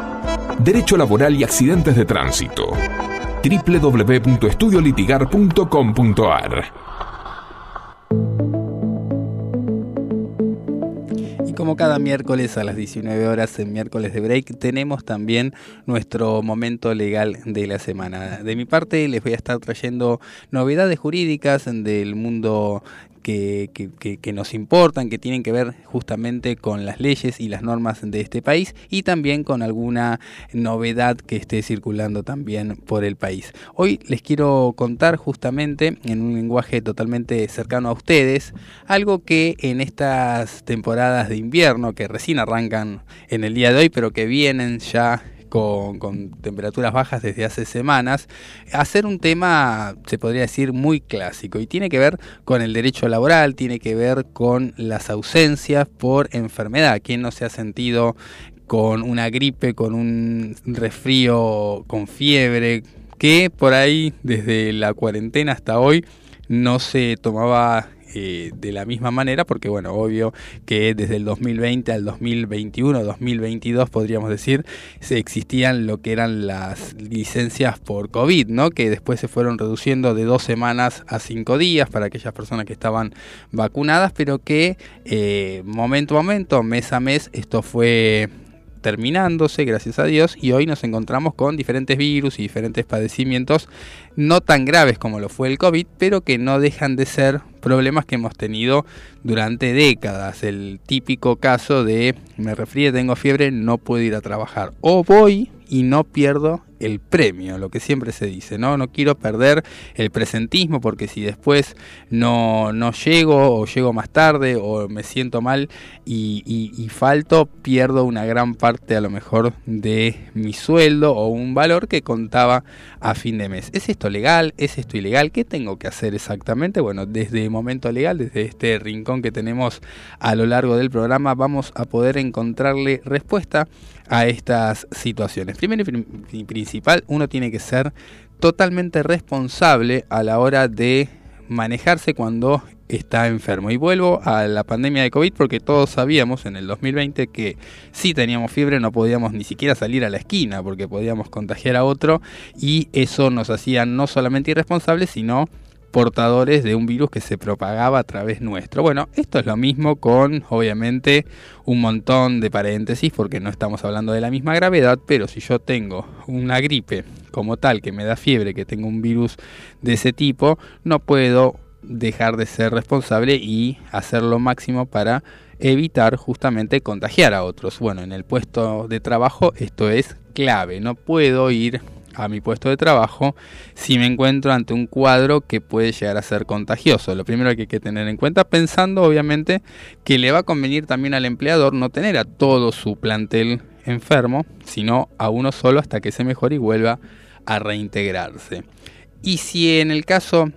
Derecho laboral y accidentes de tránsito. www.estudiolitigar.com.ar Y como cada miércoles a las 19 horas en miércoles de break, tenemos también nuestro momento legal de la semana. De mi parte les voy a estar trayendo novedades jurídicas del mundo que, que, que, nos importan, que tienen que ver justamente con las leyes y las normas de este país y también con alguna novedad que esté circulando también por el país. Hoy les quiero contar justamente en un lenguaje totalmente cercano a ustedes algo que en estas temporadas de invierno que recién arrancan en el día de hoy pero que vienen ya con, con, temperaturas bajas desde hace semanas, hacer un tema, se podría decir, muy clásico y tiene que ver con el derecho laboral, tiene que ver con las ausencias por enfermedad. ¿Quién no se ha sentido con una gripe, con un resfrío, con fiebre, que por ahí desde la cuarentena hasta hoy no se tomaba eh, de la misma manera, porque bueno, obvio que desde el 2020 al 2021, 2022 podríamos decir, se existían lo que eran las licencias por COVID, ¿no? Que después se fueron reduciendo de dos semanas a cinco días para aquellas personas que estaban vacunadas, pero que eh, momento a momento, mes a mes, esto fue terminándose, gracias a Dios, y hoy nos encontramos con diferentes virus y diferentes padecimientos no tan graves como lo fue el COVID, pero que no dejan de ser problemas que hemos tenido durante décadas. El típico caso de me resfríe, tengo fiebre, no puedo ir a trabajar. O voy y no pierdo el premio, lo que siempre se dice, ¿no? No quiero perder el presentismo porque si después no, no llego o llego más tarde o me siento mal y, y, falto, pierdo una gran parte a lo mejor de mi sueldo o un valor que contaba a fin de mes. ¿Es esto legal? ¿Es esto ilegal? ¿Qué tengo que hacer exactamente? Bueno, desde el momento legal, desde este rincón que tenemos a lo largo del programa, vamos a poder encontrarle respuesta a estas situaciones. Primero y principal, uno tiene que ser totalmente responsable a la hora de manejarse cuando está enfermo. Y vuelvo a la pandemia de COVID porque todos sabíamos en el 2020 que si teníamos fiebre no podíamos ni siquiera salir a la esquina porque podíamos contagiar a otro y eso nos hacía no solamente irresponsables sino portadores de un virus que se propagaba a través nuestro. Bueno, esto es lo mismo con, obviamente, un montón de paréntesis, porque no estamos hablando de la misma gravedad, pero si yo tengo una gripe como tal, que me da fiebre, que tengo un virus de ese tipo, no puedo dejar de ser responsable y hacer lo máximo para evitar justamente contagiar a otros. Bueno, en el puesto de trabajo esto es clave, no puedo ir a mi puesto de trabajo si me encuentro ante un cuadro que puede llegar a ser contagioso. Lo primero que hay que tener en cuenta, pensando obviamente que le va a convenir también al empleador no tener a todo su plantel enfermo, sino a uno solo hasta que se mejore y vuelva a reintegrarse. Y si en el caso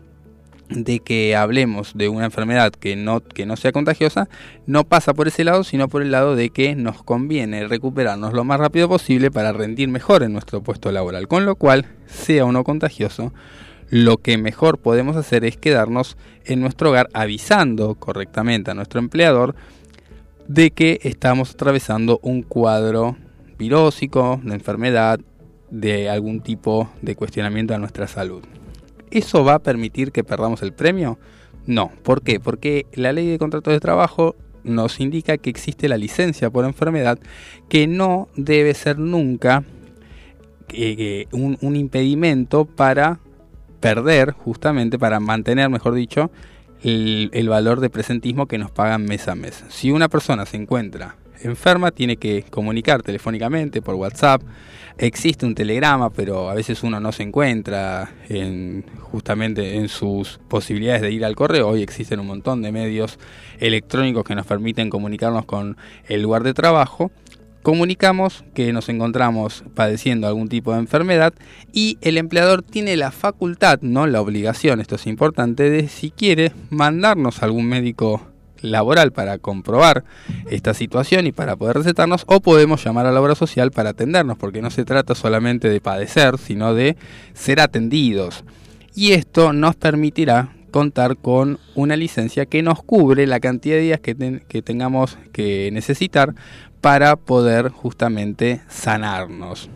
de que hablemos de una enfermedad que no, que no sea contagiosa, no pasa por ese lado, sino por el lado de que nos conviene recuperarnos lo más rápido posible para rendir mejor en nuestro puesto laboral. Con lo cual, sea o no contagioso, lo que mejor podemos hacer es quedarnos en nuestro hogar avisando correctamente a nuestro empleador de que estamos atravesando un cuadro virósico, de enfermedad, de algún tipo de cuestionamiento a nuestra salud. ¿Eso va a permitir que perdamos el premio? No. ¿Por qué? Porque la ley de contratos de trabajo nos indica que existe la licencia por enfermedad que no debe ser nunca eh, un, impedimento para perder, justamente para mantener, mejor dicho, el, el, valor de presentismo que nos pagan mes a mes. Si una persona se encuentra enferma, tiene que comunicar telefónicamente por WhatsApp, existe un telegrama, pero a veces uno no se encuentra en, justamente en sus posibilidades de ir al correo. Hoy existen un montón de medios electrónicos que nos permiten comunicarnos con el lugar de trabajo. Comunicamos que nos encontramos padeciendo algún tipo de enfermedad y el empleador tiene la facultad, no la obligación, esto es importante, de si quiere mandarnos algún médico laboral para comprobar esta situación y para poder recetarnos o podemos llamar a la obra social para atendernos porque no se trata solamente de padecer sino de ser atendidos y esto nos permitirá contar con una licencia que nos cubre la cantidad de días que, tengamos que necesitar para poder justamente sanarnos.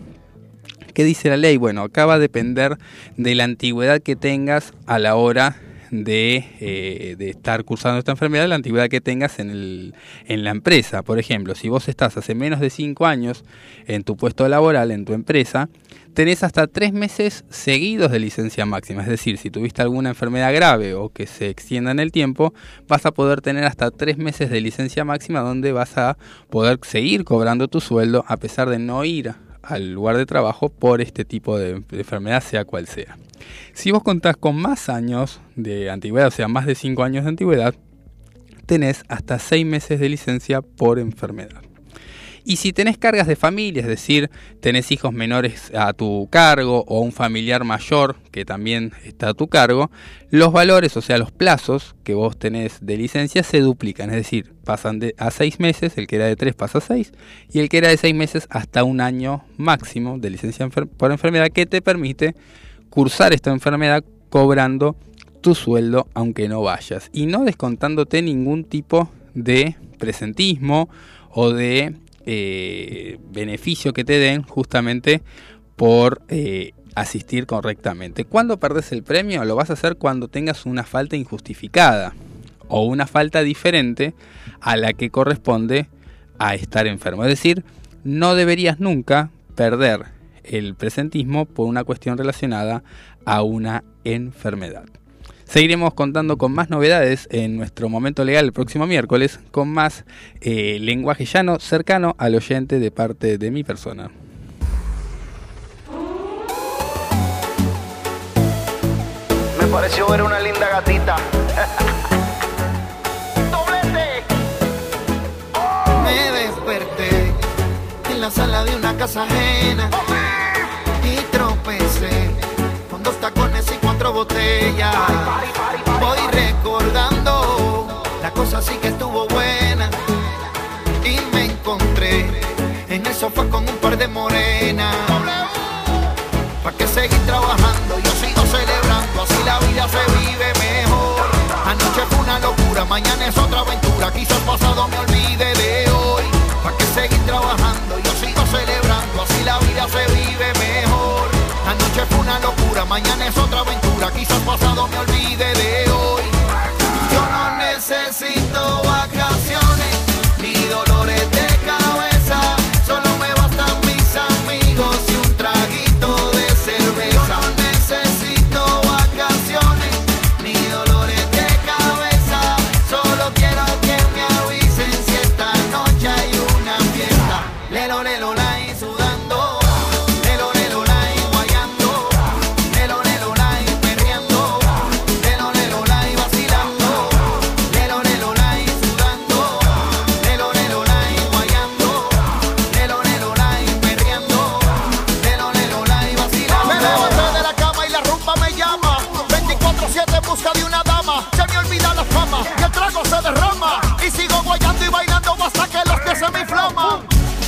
¿Qué dice la ley? Bueno, acá va a depender de la antigüedad que tengas a la hora eh, de, estar cursando esta enfermedad, la antigüedad que tengas en, el, en la empresa. Por ejemplo, si vos estás hace menos de 5 años en tu puesto laboral, en tu empresa, tenés hasta 3 meses seguidos de licencia máxima. Es decir, si tuviste alguna enfermedad grave o que se extienda en el tiempo, vas a poder tener hasta 3 meses de licencia máxima donde vas a poder seguir cobrando tu sueldo a pesar de no ir al lugar de trabajo por este tipo de, enfermedad, sea cual sea. Si vos contás con más años de antigüedad, o sea, más de 5 años de antigüedad, tenés hasta 6 meses de licencia por enfermedad. Y si tenés cargas de familia, es decir, tenés hijos menores a tu cargo o un familiar mayor que también está a tu cargo, los valores, o sea, los plazos que vos tenés de licencia se duplican, es decir, pasan de, a seis meses, el que era de tres pasa a seis, y el que era de seis meses hasta un año máximo de licencia por enfermedad que te permite cursar esta enfermedad cobrando tu sueldo aunque no vayas y no descontándote ningún tipo de presentismo o de eh, beneficio que te den justamente por eh, asistir correctamente. ¿Cuándo perdes el premio? Lo vas a hacer cuando tengas una falta injustificada o una falta diferente a la que corresponde a estar enfermo. Es decir, no deberías nunca perder el presentismo por una cuestión relacionada a una enfermedad. Seguiremos contando con más novedades en nuestro momento legal el próximo miércoles, con más eh, lenguaje llano cercano al oyente de parte de mi persona. Me pareció ver una linda gatita. Me desperté en la sala de una casa ajena dos tacones y cuatro botellas. Voy recordando, la cosa sí que estuvo buena y me encontré en el sofá con un par de morenas. ¿Para qué seguir trabajando? Yo sigo celebrando, así la vida se vive mejor. Anoche fue una locura, mañana es otra aventura. Quizás pasado me olvide de hoy. ¿Para qué seguir trabajando? Yo sigo celebrando, así la vida se vive mejor. Anoche fue una locura, mañana es otra aventura. Quizás pasado me olvide de hoy. Yo no necesito vacaciones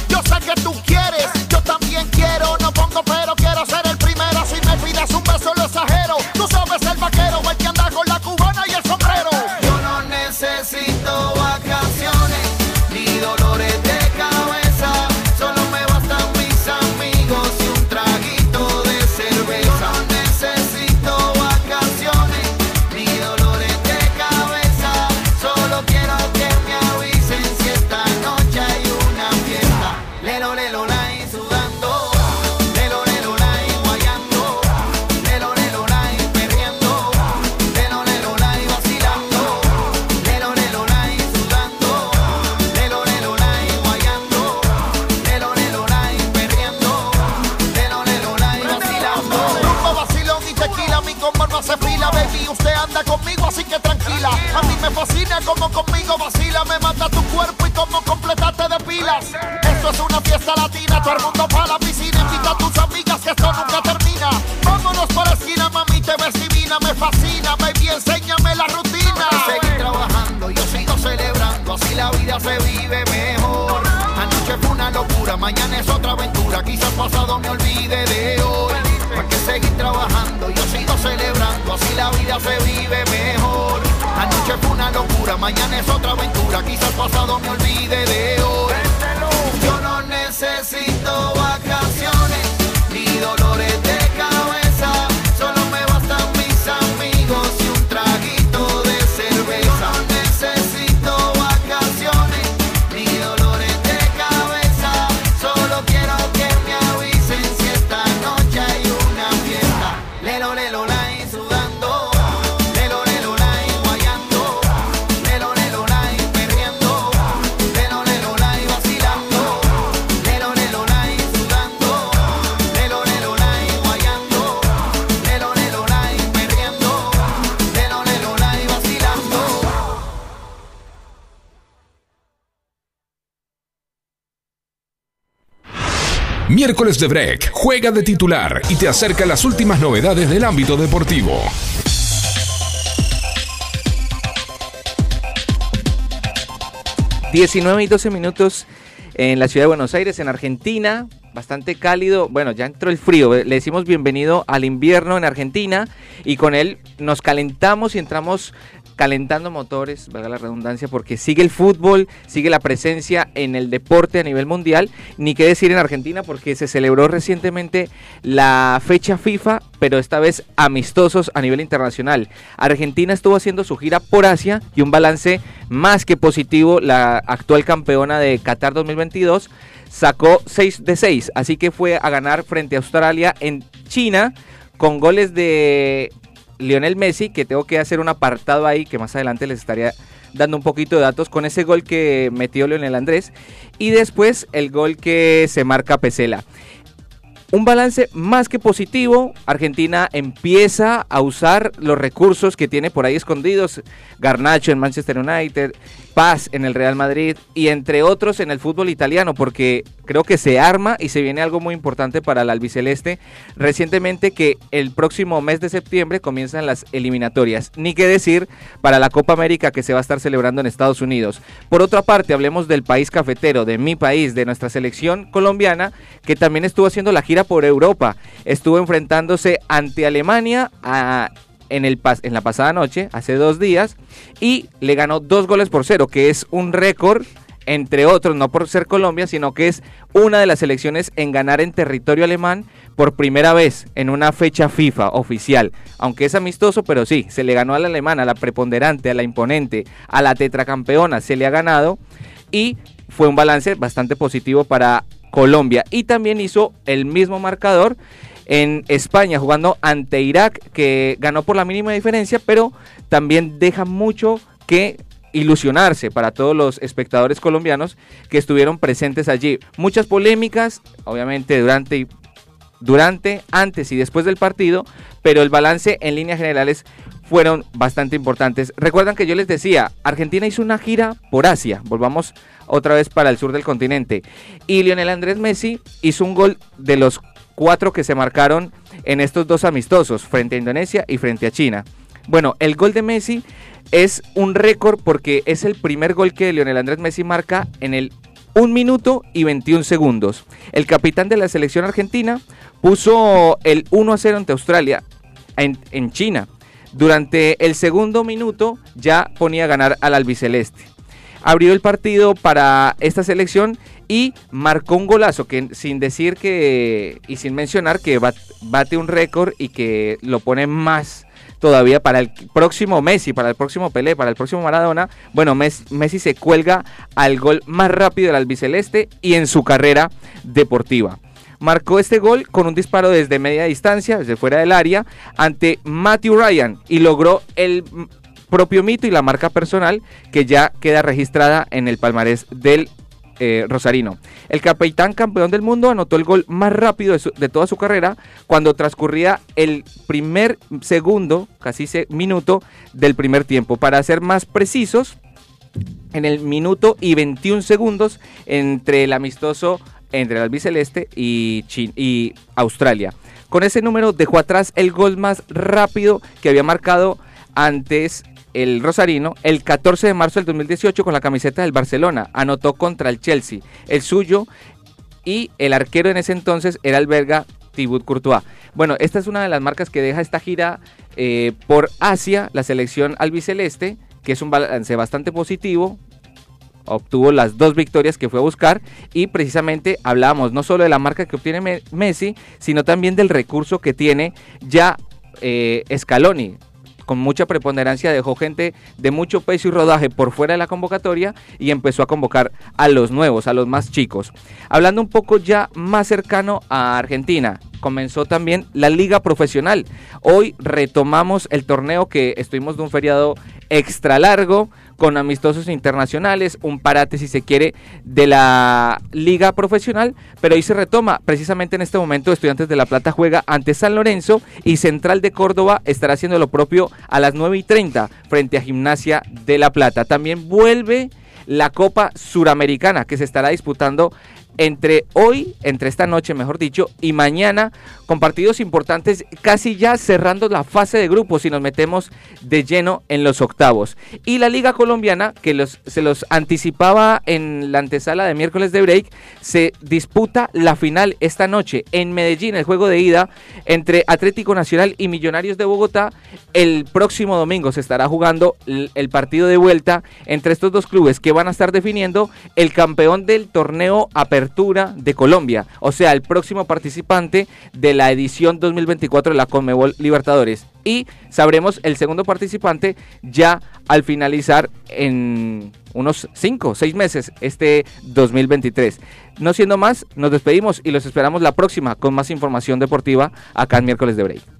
Yo sé que tú quieres, yo también quiero. No pongo pero fascina como conmigo vacila. Me mata tu cuerpo y como completarte de pilas. Esto es una fiesta latina, todo el mundo para la piscina. Invita a tus amigas que esto nunca termina. Vámonos para la esquina, mami, te ves divina. Me fascina, baby, enséñame la rutina. Seguir trabajando, yo sigo celebrando. Así la vida se vive mejor. Anoche fue una locura, mañana es otra aventura. Quizás pasado me olvide de hoy. ¿Para qué seguir trabajando? Yo sigo celebrando, así la vida se vive mejor. Anoche fue una locura, mañana es otra aventura. Quizás pasado me olvide de hoy. Yo no necesito vacaciones De Break juega de titular y te acerca las últimas novedades del ámbito deportivo. ...19 y 12 minutos en la ciudad de Buenos Aires, en Argentina, bastante cálido. Bueno, ya entró el frío. Le decimos bienvenido al invierno en Argentina y con él nos calentamos y entramos calentando motores, valga la redundancia, porque sigue el fútbol, sigue la presencia en el deporte a nivel mundial, ni qué decir en Argentina, porque se celebró recientemente la fecha FIFA, pero esta vez amistosos a nivel internacional. Argentina estuvo haciendo su gira por Asia y un balance más que positivo, la actual campeona de Qatar 2022 sacó 6 de 6, así que fue a ganar frente a Australia en China con goles de Lionel Messi, que tengo que hacer un apartado ahí, que más adelante les estaría dando un poquito de datos con ese gol que metió Lionel Andrés y después el gol que se marca Pesela. Un balance más que positivo. Argentina empieza a usar los recursos que tiene por ahí escondidos. Garnacho en Manchester United, Paz en el Real Madrid y entre otros en el fútbol italiano, porque creo que se arma y se viene algo muy importante para el albiceleste. Recientemente que el próximo mes de septiembre comienzan las eliminatorias. Ni qué decir para la Copa América que se va a estar celebrando en Estados Unidos. Por otra parte, hablemos del país cafetero, de mi país, de nuestra selección colombiana, que también estuvo haciendo la gira por Europa. Estuvo enfrentándose ante Alemania en, el, en la pasada noche, hace dos días, y le ganó dos goles por cero, que es un récord entre otros, no por ser Colombia, sino que es una de las selecciones en ganar en territorio alemán por primera vez en una fecha FIFA oficial. Aunque es amistoso, pero sí, se le ganó a la alemana, a la preponderante, a la imponente, a la tetracampeona, se le ha ganado y fue un balance bastante positivo para Colombia. Y también hizo el mismo marcador en España jugando ante Irak que ganó por la mínima diferencia, pero también deja mucho que ilusionarse para todos los espectadores colombianos que estuvieron presentes allí. Muchas polémicas, obviamente durante durante, antes y después del partido, pero el balance en líneas generales fueron bastante importantes. Recuerdan que yo les decía, Argentina hizo una gira por Asia, volvamos otra vez para el sur del continente. Y Lionel Andrés Messi hizo un gol de los cuatro que se marcaron en estos dos amistosos, frente a Indonesia y frente a China. Bueno, el gol de Messi es un récord porque es el primer gol que Lionel Andrés Messi marca en el 1 minuto y 21 segundos. El capitán de la selección argentina puso el 1 a 0 ante Australia en, en China. Durante el segundo minuto ya ponía a ganar al albiceleste abrió el partido para esta selección y marcó un golazo que sin decir que y sin mencionar que bate un récord y que lo pone más todavía para el próximo Messi, para el próximo Pelé, para el próximo Maradona. Bueno, Messi se cuelga al gol más rápido del albiceleste y en su carrera deportiva. Marcó este gol con un disparo desde media distancia, desde fuera del área, ante Matthew Ryan y logró el propio mito y la marca personal que ya queda registrada en el palmarés del eh, Rosarino. El capitán campeón del mundo anotó el gol más rápido de, toda su carrera cuando transcurría el primer segundo, casi minuto del primer tiempo. Para ser más precisos, en el minuto y 21 segundos entre el amistoso entre el albiceleste y, y Australia. Con ese número dejó atrás el gol más rápido que había marcado antes el Rosarino el 14 de marzo del 2018 con la camiseta del Barcelona. Anotó contra el Chelsea. El suyo y el arquero en ese entonces era el belga Thibaut Courtois. Bueno, esta es una de las marcas que deja esta gira eh, por Asia, la selección albiceleste, que es un balance bastante positivo. Obtuvo las dos victorias que fue a buscar y precisamente hablábamos no solo de la marca que obtiene Messi, sino también del recurso que tiene ya eh, Scaloni con mucha preponderancia dejó gente de mucho peso y rodaje por fuera de la convocatoria y empezó a convocar a los nuevos, a los más chicos. Hablando un poco ya más cercano a Argentina, comenzó también la liga profesional. Hoy retomamos el torneo que estuvimos de un feriado extra largo con amistosos internacionales, un parate si se quiere de la liga profesional, pero ahí se retoma. Precisamente en este momento Estudiantes de La Plata juega ante San Lorenzo y Central de Córdoba estará haciendo lo propio a las 9 y 30 frente a Gimnasia de La Plata. También vuelve la Copa Suramericana que se estará disputando entre hoy, entre esta noche, mejor dicho, y mañana, con partidos importantes, casi ya cerrando la fase de grupos y nos metemos de lleno en los octavos. Y la Liga Colombiana, que los, se los anticipaba en la antesala de miércoles de break, se disputa la final esta noche en Medellín, el juego de ida entre Atlético Nacional y Millonarios de Bogotá. El próximo domingo se estará jugando el, partido de vuelta entre estos dos clubes que van a estar definiendo el campeón del torneo Apertura de Colombia, o sea, el próximo participante de la edición 2024 de la Conmebol Libertadores. Y sabremos el segundo participante ya al finalizar en unos 5 o 6 meses este 2023. No siendo más, nos despedimos y los esperamos la próxima con más información deportiva acá en miércoles de Break.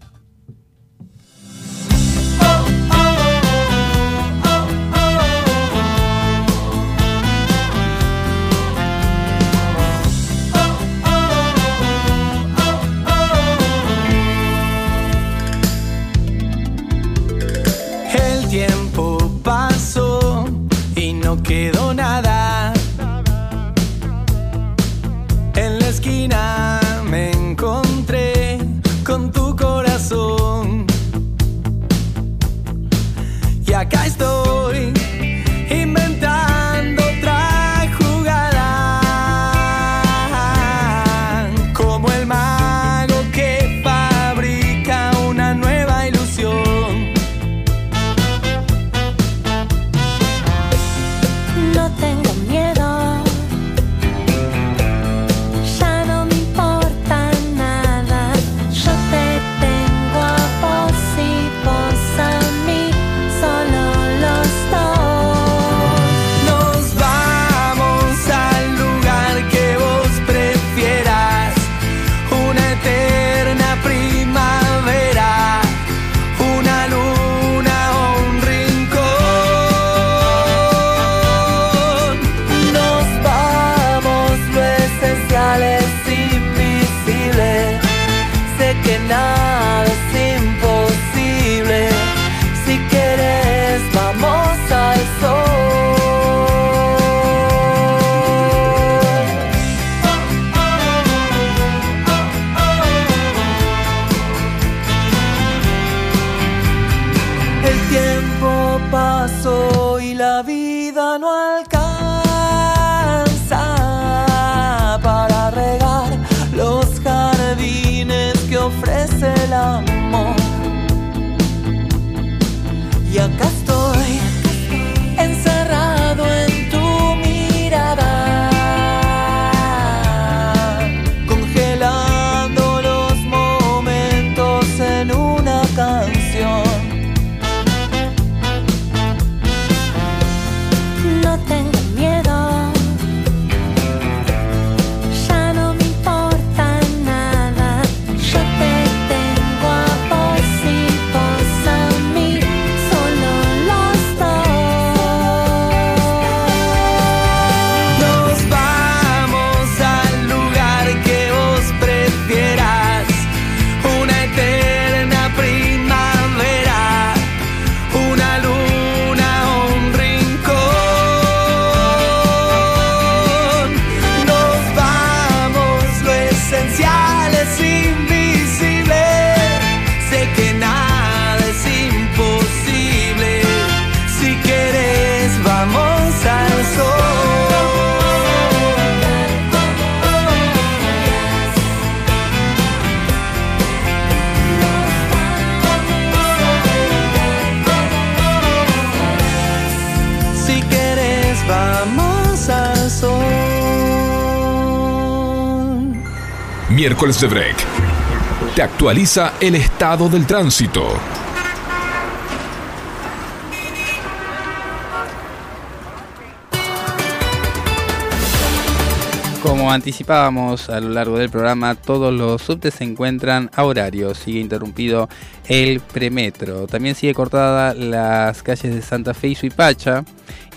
De Break. Te actualiza el estado del tránsito. Como anticipábamos a lo largo del programa, todos los subtes se encuentran a horario. Sigue interrumpido el premetro. También sigue cortada las calles de Santa Fe y Suipacha.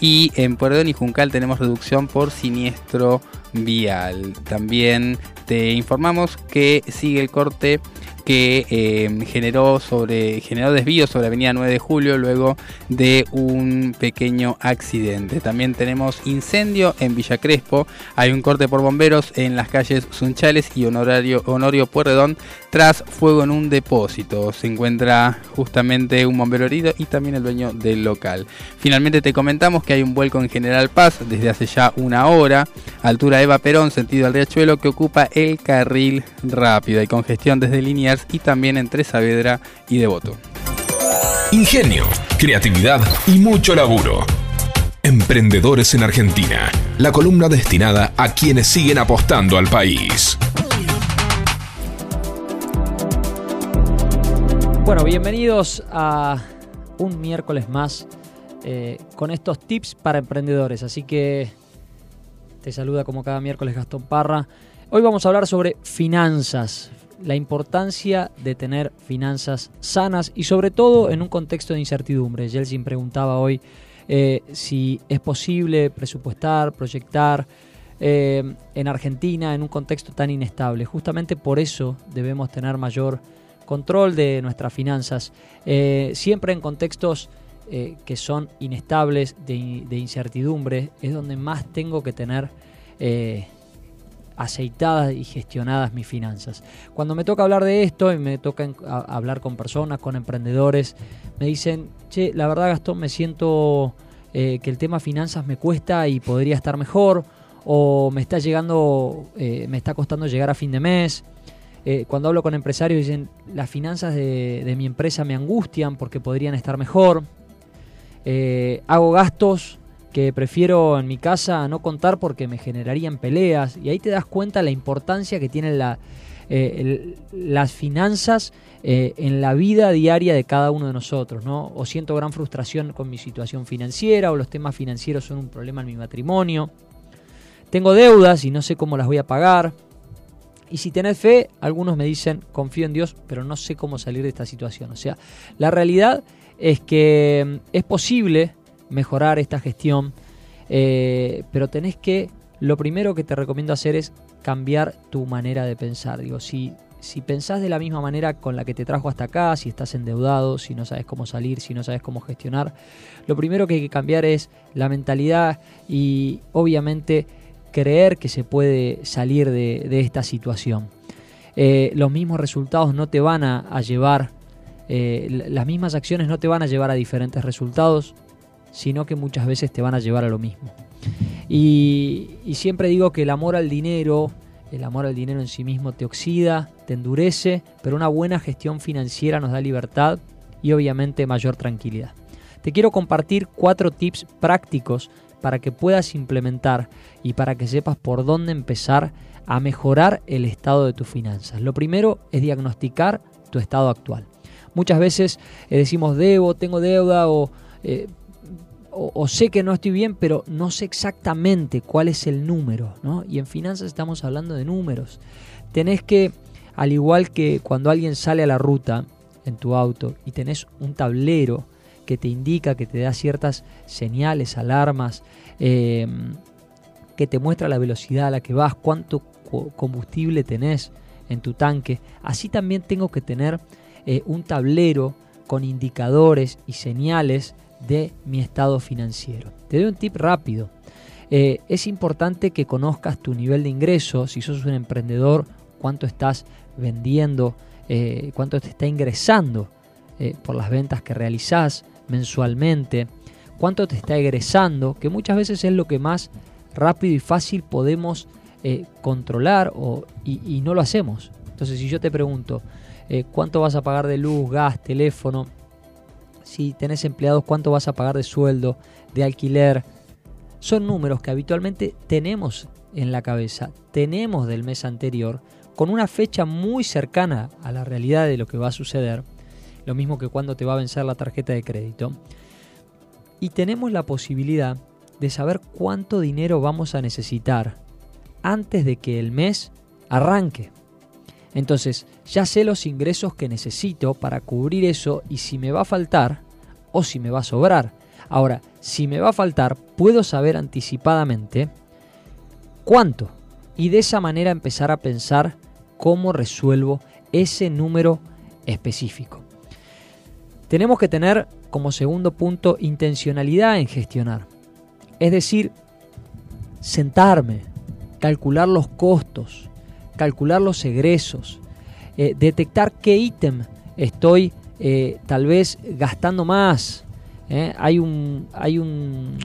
Y en Pueyrredón y Juncal tenemos reducción por siniestro vial. También te informamos que sigue el corte que eh, generó sobre generó desvío sobre Avenida 9 de Julio luego de un pequeño accidente. También tenemos incendio en Villa Crespo, hay un corte por bomberos en las calles Sunchales y Honorario, Honorio Puerredón tras fuego en un depósito. Se encuentra justamente un bombero herido y también el dueño del local. Finalmente te comentamos que hay un vuelco en General Paz desde hace ya una hora, altura Eva Perón, sentido al Riachuelo, que ocupa el carril rápido. Hay congestión desde Liniers y también entre Saavedra y Devoto. Ingenio, creatividad y mucho laburo. Emprendedores en Argentina, la columna destinada a quienes siguen apostando al país. Bueno, bienvenidos a un miércoles más eh, con estos tips para emprendedores. Así que te saluda como cada miércoles Gastón Parra. Hoy vamos a hablar sobre finanzas, la importancia de tener finanzas sanas y sobre todo en un contexto de incertidumbre. Yeltsin preguntaba hoy eh, si es posible presupuestar, proyectar eh, en Argentina en un contexto tan inestable. Justamente por eso debemos tener mayor control de nuestras finanzas, eh, siempre en contextos que son inestables, de, de, incertidumbre, es donde más tengo que tener aceitadas y gestionadas mis finanzas. Cuando me toca hablar de esto y me toca hablar con personas, con emprendedores, me dicen, che, la verdad Gastón, me siento eh, que el tema finanzas me cuesta y podría estar mejor, o me está llegando, eh, me está costando llegar a fin de mes. Eh, cuando hablo con empresarios dicen, las finanzas de, de mi empresa me angustian porque podrían estar mejor. hago gastos que prefiero en mi casa no contar porque me generarían peleas. Y ahí te das cuenta la importancia que tienen eh, las finanzas eh, en la vida diaria de cada uno de nosotros. ¿no? O siento gran frustración con mi situación financiera, o los temas financieros son un problema en mi matrimonio. Tengo deudas y no sé cómo las voy a pagar. Y si tenés fe, algunos me dicen, confío en Dios, pero no sé cómo salir de esta situación. O sea, la realidad es que mm, es posible mejorar esta gestión, eh, pero tenés que, lo primero que te recomiendo hacer es cambiar tu manera de pensar. Digo, si, si pensás de la misma manera con la que te trajo hasta acá, si estás endeudado, si no sabes cómo salir, si no sabes cómo gestionar, lo primero que hay que cambiar es la mentalidad y obviamente creer que se puede salir de, esta situación. Eh, los mismos resultados no te van a, llevar, eh, las mismas acciones no te van a llevar a diferentes resultados sino que muchas veces te van a llevar a lo mismo. Y, siempre digo que el amor al dinero, el amor al dinero en sí mismo te oxida, te endurece, pero una buena gestión financiera nos da libertad y obviamente mayor tranquilidad. Te quiero compartir cuatro tips prácticos para que puedas implementar y para que sepas por dónde empezar a mejorar el estado de tus finanzas. Lo primero es diagnosticar tu estado actual. Muchas veces eh, decimos debo, tengo deuda o eh, o, sé que no estoy bien, pero no sé exactamente cuál es el número, ¿no? Y en finanzas estamos hablando de números. Tenés que, al igual que cuando alguien sale a la ruta en tu auto y tenés un tablero que te indica, que te da ciertas señales, alarmas, eh, que te muestra la velocidad a la que vas, cuánto combustible tenés en tu tanque, así también tengo que tener eh, un tablero con indicadores y señales de mi estado financiero. Te doy un tip rápido. Eh, es importante que conozcas tu nivel de ingreso, si sos un emprendedor, cuánto estás vendiendo, eh, cuánto te está ingresando eh, por las ventas que realizás mensualmente, cuánto te está egresando, que muchas veces es lo que más rápido y fácil podemos controlar o, y, y, no lo hacemos. Entonces si yo te pregunto, ¿cuánto vas a pagar de luz, gas, teléfono? Si tenés empleados, cuánto vas a pagar de sueldo, de alquiler. Son números que habitualmente tenemos en la cabeza, tenemos del mes anterior, con una fecha muy cercana a la realidad de lo que va a suceder, lo mismo que cuando te va a vencer la tarjeta de crédito. Y tenemos la posibilidad de saber cuánto dinero vamos a necesitar antes de que el mes arranque. Entonces, ya sé los ingresos que necesito para cubrir eso y si me va a faltar o si me va a sobrar. Ahora, si me va a faltar, puedo saber anticipadamente cuánto y de esa manera empezar a pensar cómo resuelvo ese número específico. Tenemos que tener como segundo punto intencionalidad en gestionar. Es decir, sentarme, calcular los costos, calcular los egresos, eh, detectar qué ítem estoy eh, tal vez gastando más. ¿eh? Hay, un, hay un,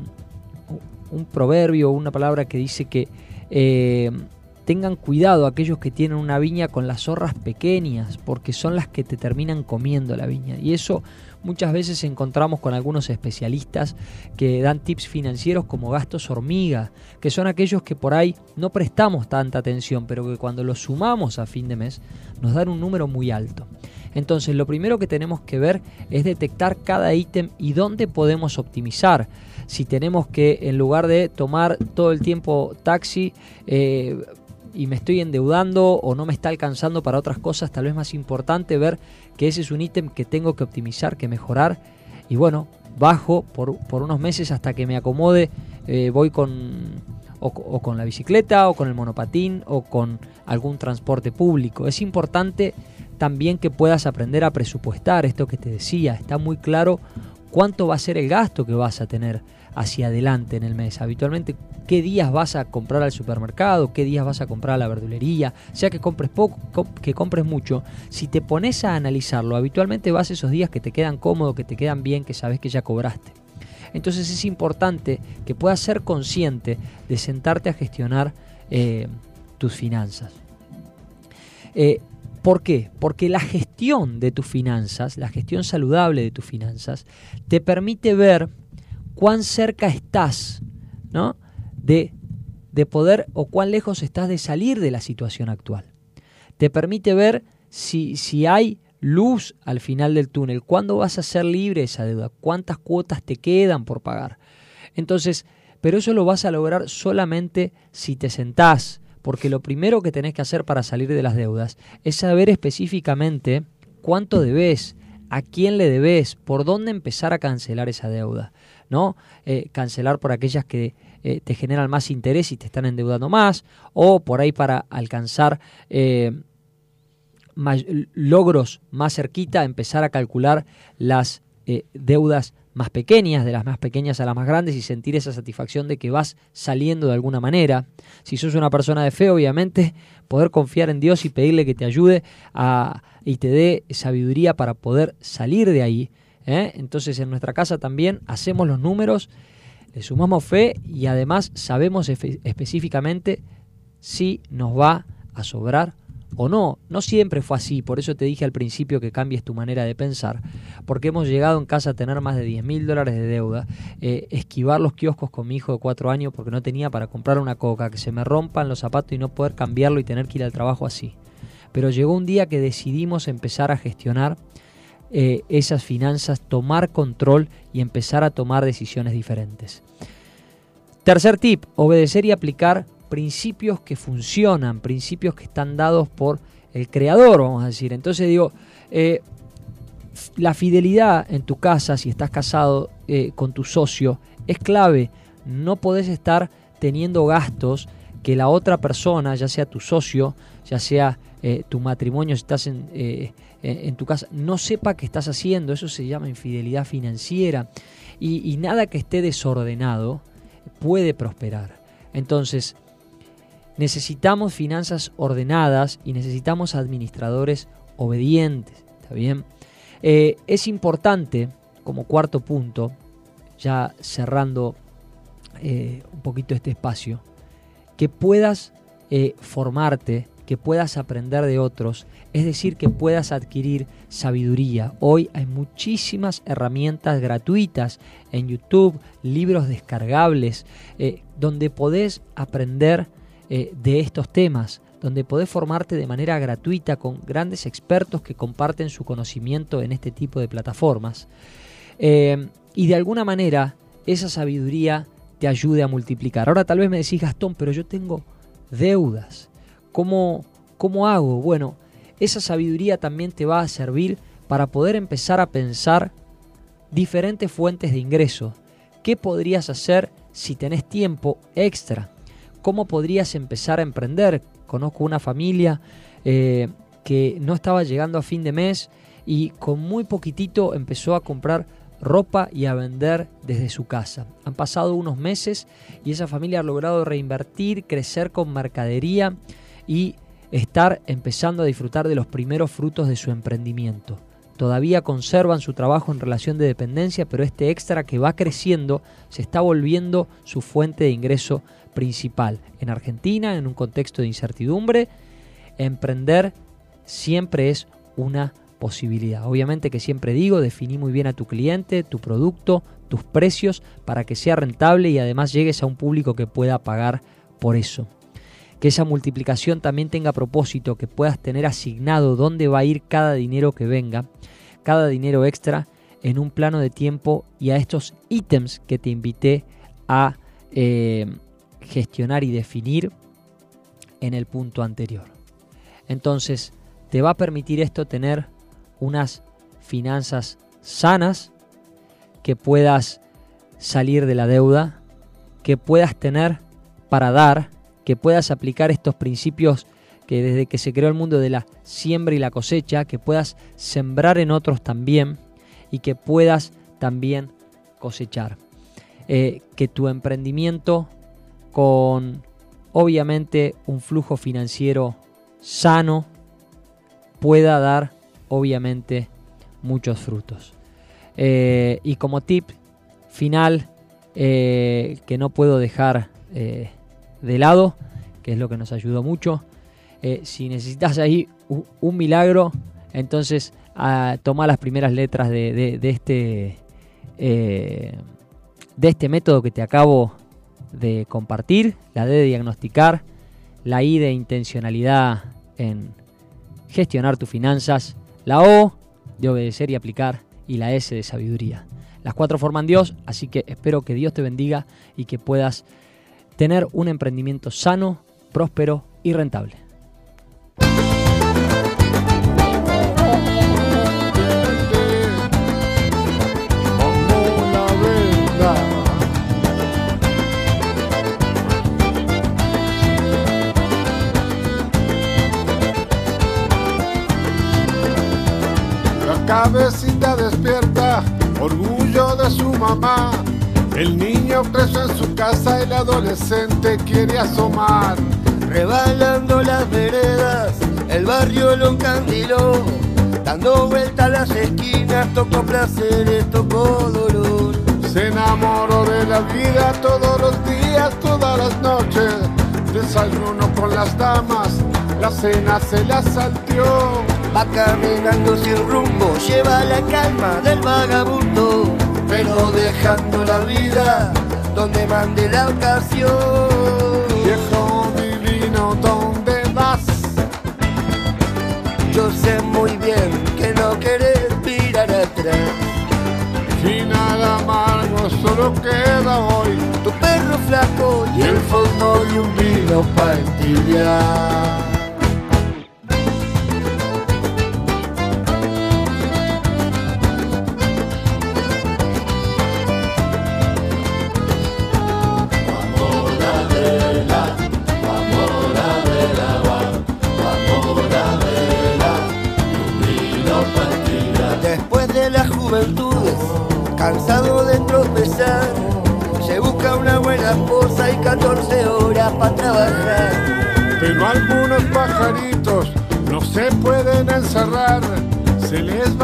un proverbio, una palabra que dice que tengan cuidado aquellos que tienen una viña con las zorras pequeñas, porque son las que te terminan comiendo la viña. Y eso muchas veces encontramos con algunos especialistas que dan tips financieros como gastos hormiga, que son aquellos que por ahí no prestamos tanta atención, pero que cuando los sumamos a fin de mes nos dan un número muy alto. Entonces lo primero que tenemos que ver es detectar cada ítem y dónde podemos optimizar. Si tenemos que en lugar de tomar todo el tiempo taxi, eh, y me estoy endeudando o no me está alcanzando para otras cosas, tal vez más importante ver que ese es un ítem que tengo que optimizar, que mejorar. Y bueno, bajo por, por unos meses hasta que me acomode, eh, voy con o, o con la bicicleta o con el monopatín o con algún transporte público. Es importante también que puedas aprender a presupuestar esto que te decía. Está muy claro cuánto va a ser el gasto que vas a tener hacia adelante en el mes. Habitualmente, qué días vas a comprar al supermercado, qué días vas a comprar a la verdulería, sea que compres poco, que compres mucho. Si te pones a analizarlo, habitualmente vas esos días que te quedan cómodos, que te quedan bien, que sabes que ya cobraste. Entonces es importante que puedas ser consciente de sentarte a gestionar eh, tus finanzas. Eh, ¿Por qué? Porque la gestión de tus finanzas, la gestión saludable de tus finanzas, te permite ver cuán cerca estás ¿no? de, de poder o cuán lejos estás de salir de la situación actual. Te permite ver si, si hay luz al final del túnel, cuándo vas a ser libre de esa deuda, cuántas cuotas te quedan por pagar. Entonces, pero eso lo vas a lograr solamente si te sentás, porque lo primero que tenés que hacer para salir de las deudas es saber específicamente cuánto debes, a quién le debes, por dónde empezar a cancelar esa deuda, ¿no? Eh, cancelar por aquellas que eh, te generan más interés y te están endeudando más, o por ahí para alcanzar eh, may- logros más cerquita, empezar a calcular las deudas más pequeñas, de las más pequeñas a las más grandes y sentir esa satisfacción de que vas saliendo de alguna manera. Si sos una persona de fe, obviamente, poder confiar en Dios y pedirle que te ayude a, y te dé sabiduría para poder salir de ahí. ¿Eh? Entonces en nuestra casa también hacemos los números, le sumamos fe y además sabemos específicamente si nos va a sobrar o no. No siempre fue así, por eso te dije al principio que cambies tu manera de pensar, porque hemos llegado en casa a tener más de 10 mil dólares de deuda, eh, esquivar los kioscos con mi hijo de 4 años porque no tenía para comprar una coca, que se me rompan los zapatos y no poder cambiarlo y tener que ir al trabajo así. Pero llegó un día que decidimos empezar a gestionar eh, esas finanzas, tomar control y empezar a tomar decisiones diferentes. Tercer tip, obedecer y aplicar principios que funcionan, principios que están dados por el creador, vamos a decir. Entonces digo, eh, la fidelidad en tu casa, si estás casado eh, con tu socio, es clave. No podés estar teniendo gastos que la otra persona, ya sea tu socio, ya sea tu matrimonio, si estás en, en, tu casa, no sepa qué estás haciendo. Eso se llama infidelidad financiera. Y, y nada que esté desordenado puede prosperar. Entonces, necesitamos finanzas ordenadas y necesitamos administradores obedientes. ¿Está bien? Eh, es importante, como cuarto punto, ya cerrando eh, un poquito este espacio, que puedas eh, formarte, que puedas aprender de otros, es decir, que puedas adquirir sabiduría. Hoy hay muchísimas herramientas gratuitas en YouTube, libros descargables, eh, donde podés aprender eh, de estos temas, donde podés formarte de manera gratuita con grandes expertos que comparten su conocimiento en este tipo de plataformas. Eh, y de alguna manera esa sabiduría te ayude a multiplicar. Ahora tal vez me decís, Gastón, pero yo tengo deudas. ¿Cómo, cómo hago? Bueno, esa sabiduría también te va a servir para poder empezar a pensar diferentes fuentes de ingreso. ¿Qué podrías hacer si tenés tiempo extra? ¿Cómo podrías empezar a emprender? Conozco una familia eh, que no estaba llegando a fin de mes y con muy poquitito empezó a comprar ropa y a vender desde su casa. Han pasado unos meses y esa familia ha logrado reinvertir, crecer con mercadería y estar empezando a disfrutar de los primeros frutos de su emprendimiento. Todavía conservan su trabajo en relación de dependencia, pero este extra que va creciendo se está volviendo su fuente de ingreso principal. En Argentina, en un contexto de incertidumbre, emprender siempre es una posibilidad. Obviamente que siempre digo, definí muy bien a tu cliente, tu producto, tus precios para que sea rentable y además llegues a un público que pueda pagar por eso. Que esa multiplicación también tenga propósito, que puedas tener asignado dónde va a ir cada dinero que venga, cada dinero extra en un plano de tiempo y a estos ítems que te invité a eh, gestionar y definir en el punto anterior. Entonces, te va a permitir esto tener unas finanzas sanas, que puedas salir de la deuda, que puedas tener para dar, que puedas aplicar estos principios que desde que se creó el mundo de la siembra y la cosecha, que puedas sembrar en otros también y que puedas también cosechar. Eh, que tu emprendimiento con obviamente un flujo financiero sano pueda dar obviamente muchos frutos. Eh, y como tip final eh, que no puedo dejar de lado, que es lo que nos ayudó mucho, si necesitas ahí un, milagro, entonces ah, toma las primeras letras de, de este, de este método que te acabo de compartir, la D de diagnosticar, la I de intencionalidad en gestionar tus finanzas, la O de obedecer y aplicar y la S de sabiduría. Las cuatro forman Dios, así que espero que Dios te bendiga y que puedas tener un emprendimiento sano, próspero y rentable. cabecita despierta, orgullo de su mamá. El niño preso en su casa, el adolescente quiere asomar. Rebalando las veredas, el barrio lo encandiló. Dando vuelta a las esquinas, tocó placeres, tocó dolor. Se enamoró de la vida todos los días, todas las noches. Desayuno con las damas, la cena se la salteó Va caminando sin rumbo, lleva la calma del vagabundo, pero dejando la vida donde mande la ocasión. Viejo divino, ¿dónde vas? Yo sé muy bien que no querés mirar atrás. Final amargo, solo queda hoy tu perro flaco y el fondo de un vino para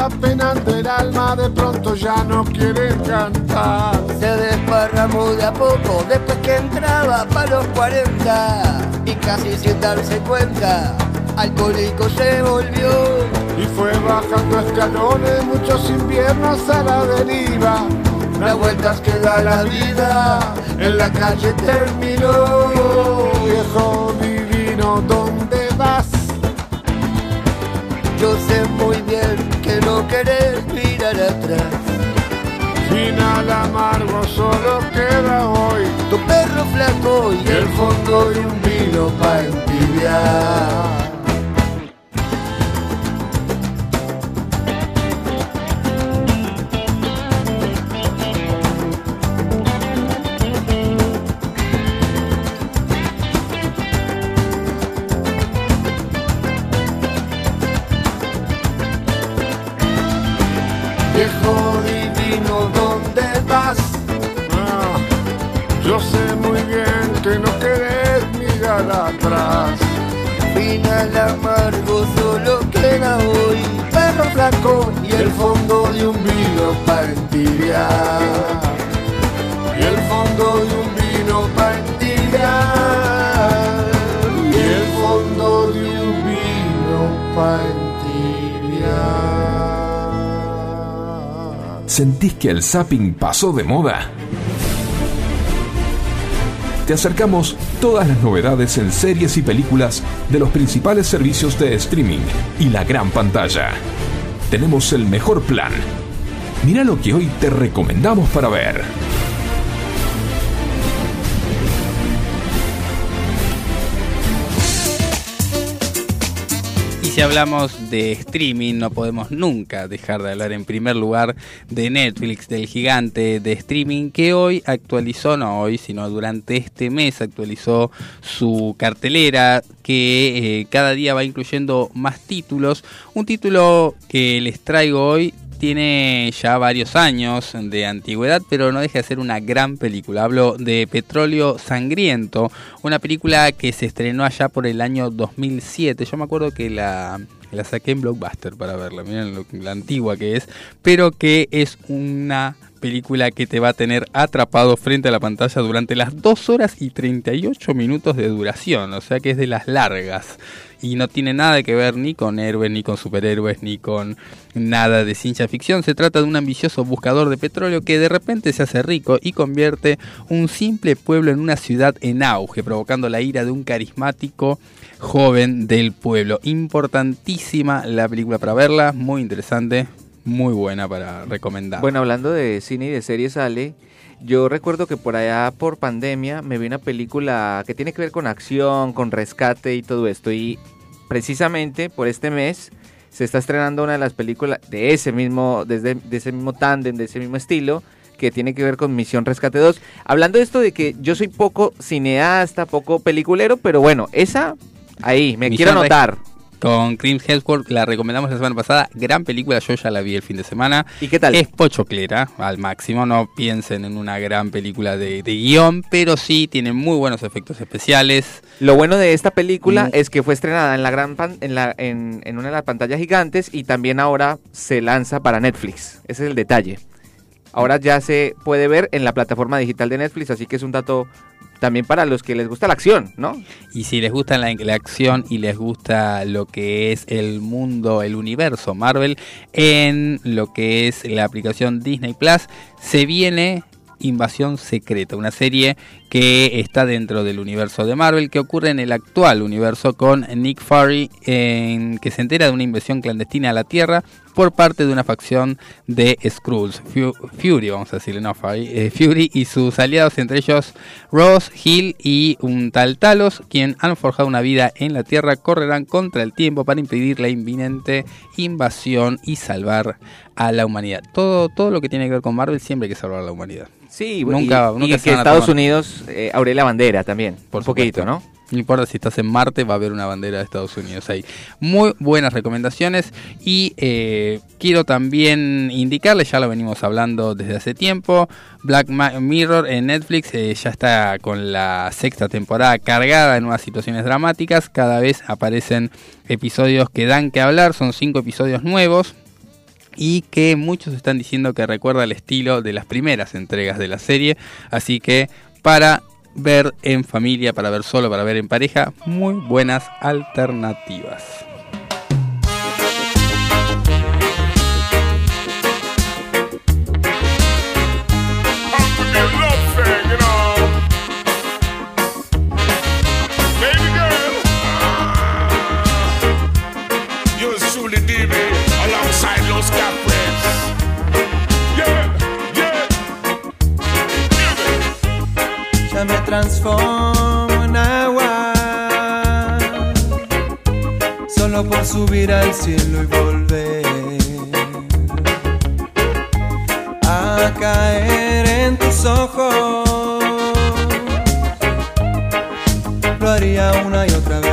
penando el alma, de pronto ya no quieren cantar. Se desparramó de a poco después que entraba para los 40 y casi sin darse cuenta alcohólico se volvió. Y fue bajando escalones muchos inviernos a la deriva. Las vueltas que da la vida en la calle terminó. Viejo divino, ¿dónde vas? Yo sé muy bien que no querés mirar atrás. Final amargo solo queda hoy. Tu perro flaco y el fondo de un vino para entibiar. ¿Sentís que el zapping pasó de moda? Te acercamos todas las novedades en series y películas de los principales servicios de streaming y la gran pantalla. Tenemos el mejor plan. Mira lo que hoy te recomendamos para ver. Si hablamos de streaming, no podemos nunca dejar de hablar en primer lugar de Netflix, del gigante de streaming que hoy actualizó, no hoy, sino durante este mes actualizó su cartelera que eh, cada día va incluyendo más títulos. Un título que les traigo hoy tiene ya varios años de antigüedad, pero no deja de ser una gran película. Hablo de Petróleo Sangriento, una película que se estrenó allá por el año 2007. Yo me acuerdo que la, la saqué en Blockbuster para verla, miren lo, la antigua que es, pero que es una película que te va a tener atrapado frente a la pantalla durante las 2 horas y 38 minutos de duración, o sea que es de las largas y no tiene nada que ver ni con héroes, ni con superhéroes, ni con nada de ciencia ficción. Se trata de un ambicioso buscador de petróleo que de repente se hace rico y convierte un simple pueblo en una ciudad en auge, provocando la ira de un carismático joven del pueblo. Importantísima la película para verla, muy interesante, muy buena para recomendar. Bueno, hablando de cine y de series, Ale, yo recuerdo que por allá por pandemia me vi una película que tiene que ver con acción, con rescate y todo esto. Y precisamente por este mes se está estrenando una de las películas de ese mismo, desde, de ese mismo tándem, de ese mismo estilo, que tiene que ver con Misión Rescate 2. Hablando de esto de que yo soy poco cineasta, poco peliculero, pero bueno, esa ahí, me Misión quiero anotar. Con Chris Hemsworth, la recomendamos la semana pasada. Gran película, yo ya la vi el fin de semana. ¿Y qué tal? Es pochoclera, al máximo. No piensen en una gran película de, de guion, pero sí tiene muy buenos efectos especiales. Lo bueno de esta película Mm. es que fue estrenada en la gran pan- en, la, en, en una de las pantallas gigantes y también ahora se lanza para Netflix. Ese es el detalle. Ahora ya se puede ver en la plataforma digital de Netflix, así que es un dato también para los que les gusta la acción, ¿no? Y si les gusta la, acción y les gusta lo que es el mundo, el universo Marvel, en lo que es la aplicación Disney Plus, se viene Invasión Secreta, una serie que está dentro del universo de Marvel, que ocurre en el actual universo con Nick Fury, en, que se entera de una invasión clandestina a la Tierra por parte de una facción de Skrulls, Fu- Fury, vamos a decirle, no Fury, eh, Fury y sus aliados, entre ellos Ross, Hill y un tal Talos, quien han forjado una vida en la Tierra, correrán contra el tiempo para impedir la inminente invasión y salvar a la humanidad. Todo, todo lo que tiene que ver con Marvel siempre hay que salvar a la humanidad. Sí, nunca, y, nunca y se que Estados tomar- Unidos eh, la bandera también, Por un poquito. ¿no? No importa si estás en Marte, va a haber una bandera de Estados Unidos ahí. Muy buenas recomendaciones y eh, quiero también indicarles, ya lo venimos hablando desde hace tiempo, Black Mirror en Netflix eh, ya está con la sexta temporada cargada en unas situaciones dramáticas, cada vez aparecen episodios que dan que hablar, son cinco episodios nuevos y que muchos están diciendo que recuerda el estilo de las primeras entregas de la serie, así que para ver en familia, para ver solo, para ver en pareja, muy buenas alternativas. Transformo en agua. Solo por subir al cielo y volver A caer en tus ojos. Lo haría una y otra vez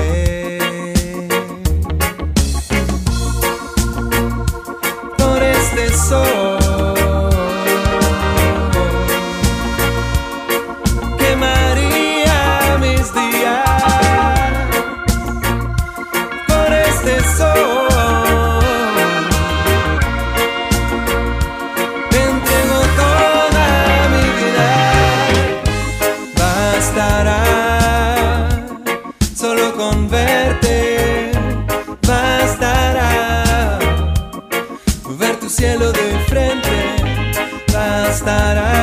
estarás.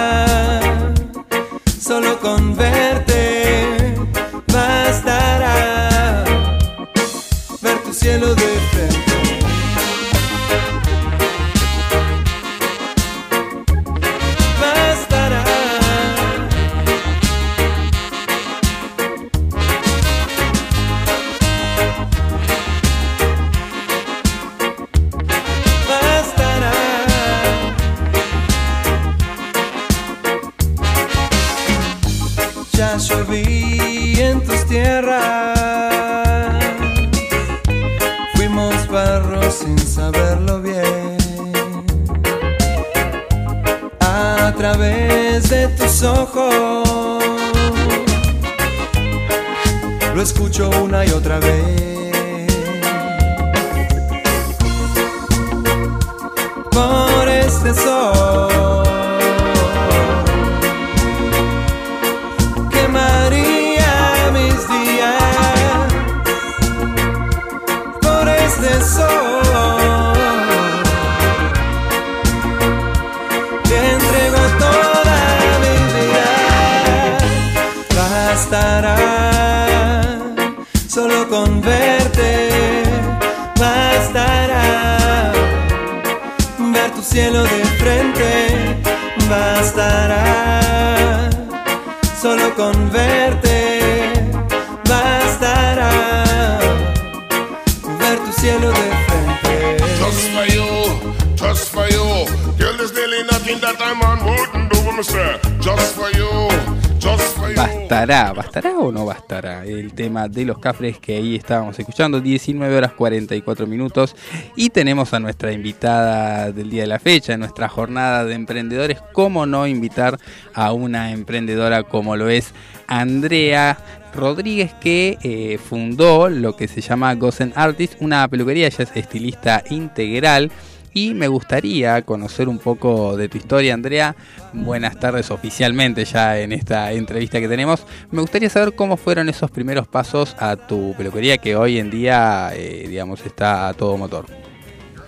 De los cafres que ahí estábamos escuchando, 19 horas 44 minutos. Y tenemos a nuestra invitada del día de la fecha, en nuestra jornada de emprendedores. ¿Cómo no invitar a una emprendedora como lo es Andrea Rodríguez, que eh, fundó lo que se llama Gosen Artist, una peluquería, ella es estilista integral. Y me gustaría conocer un poco de tu historia, Andrea. Buenas tardes oficialmente ya en esta entrevista que tenemos. Me gustaría saber cómo fueron esos primeros pasos a tu peluquería que hoy en día, eh, digamos, está a todo motor.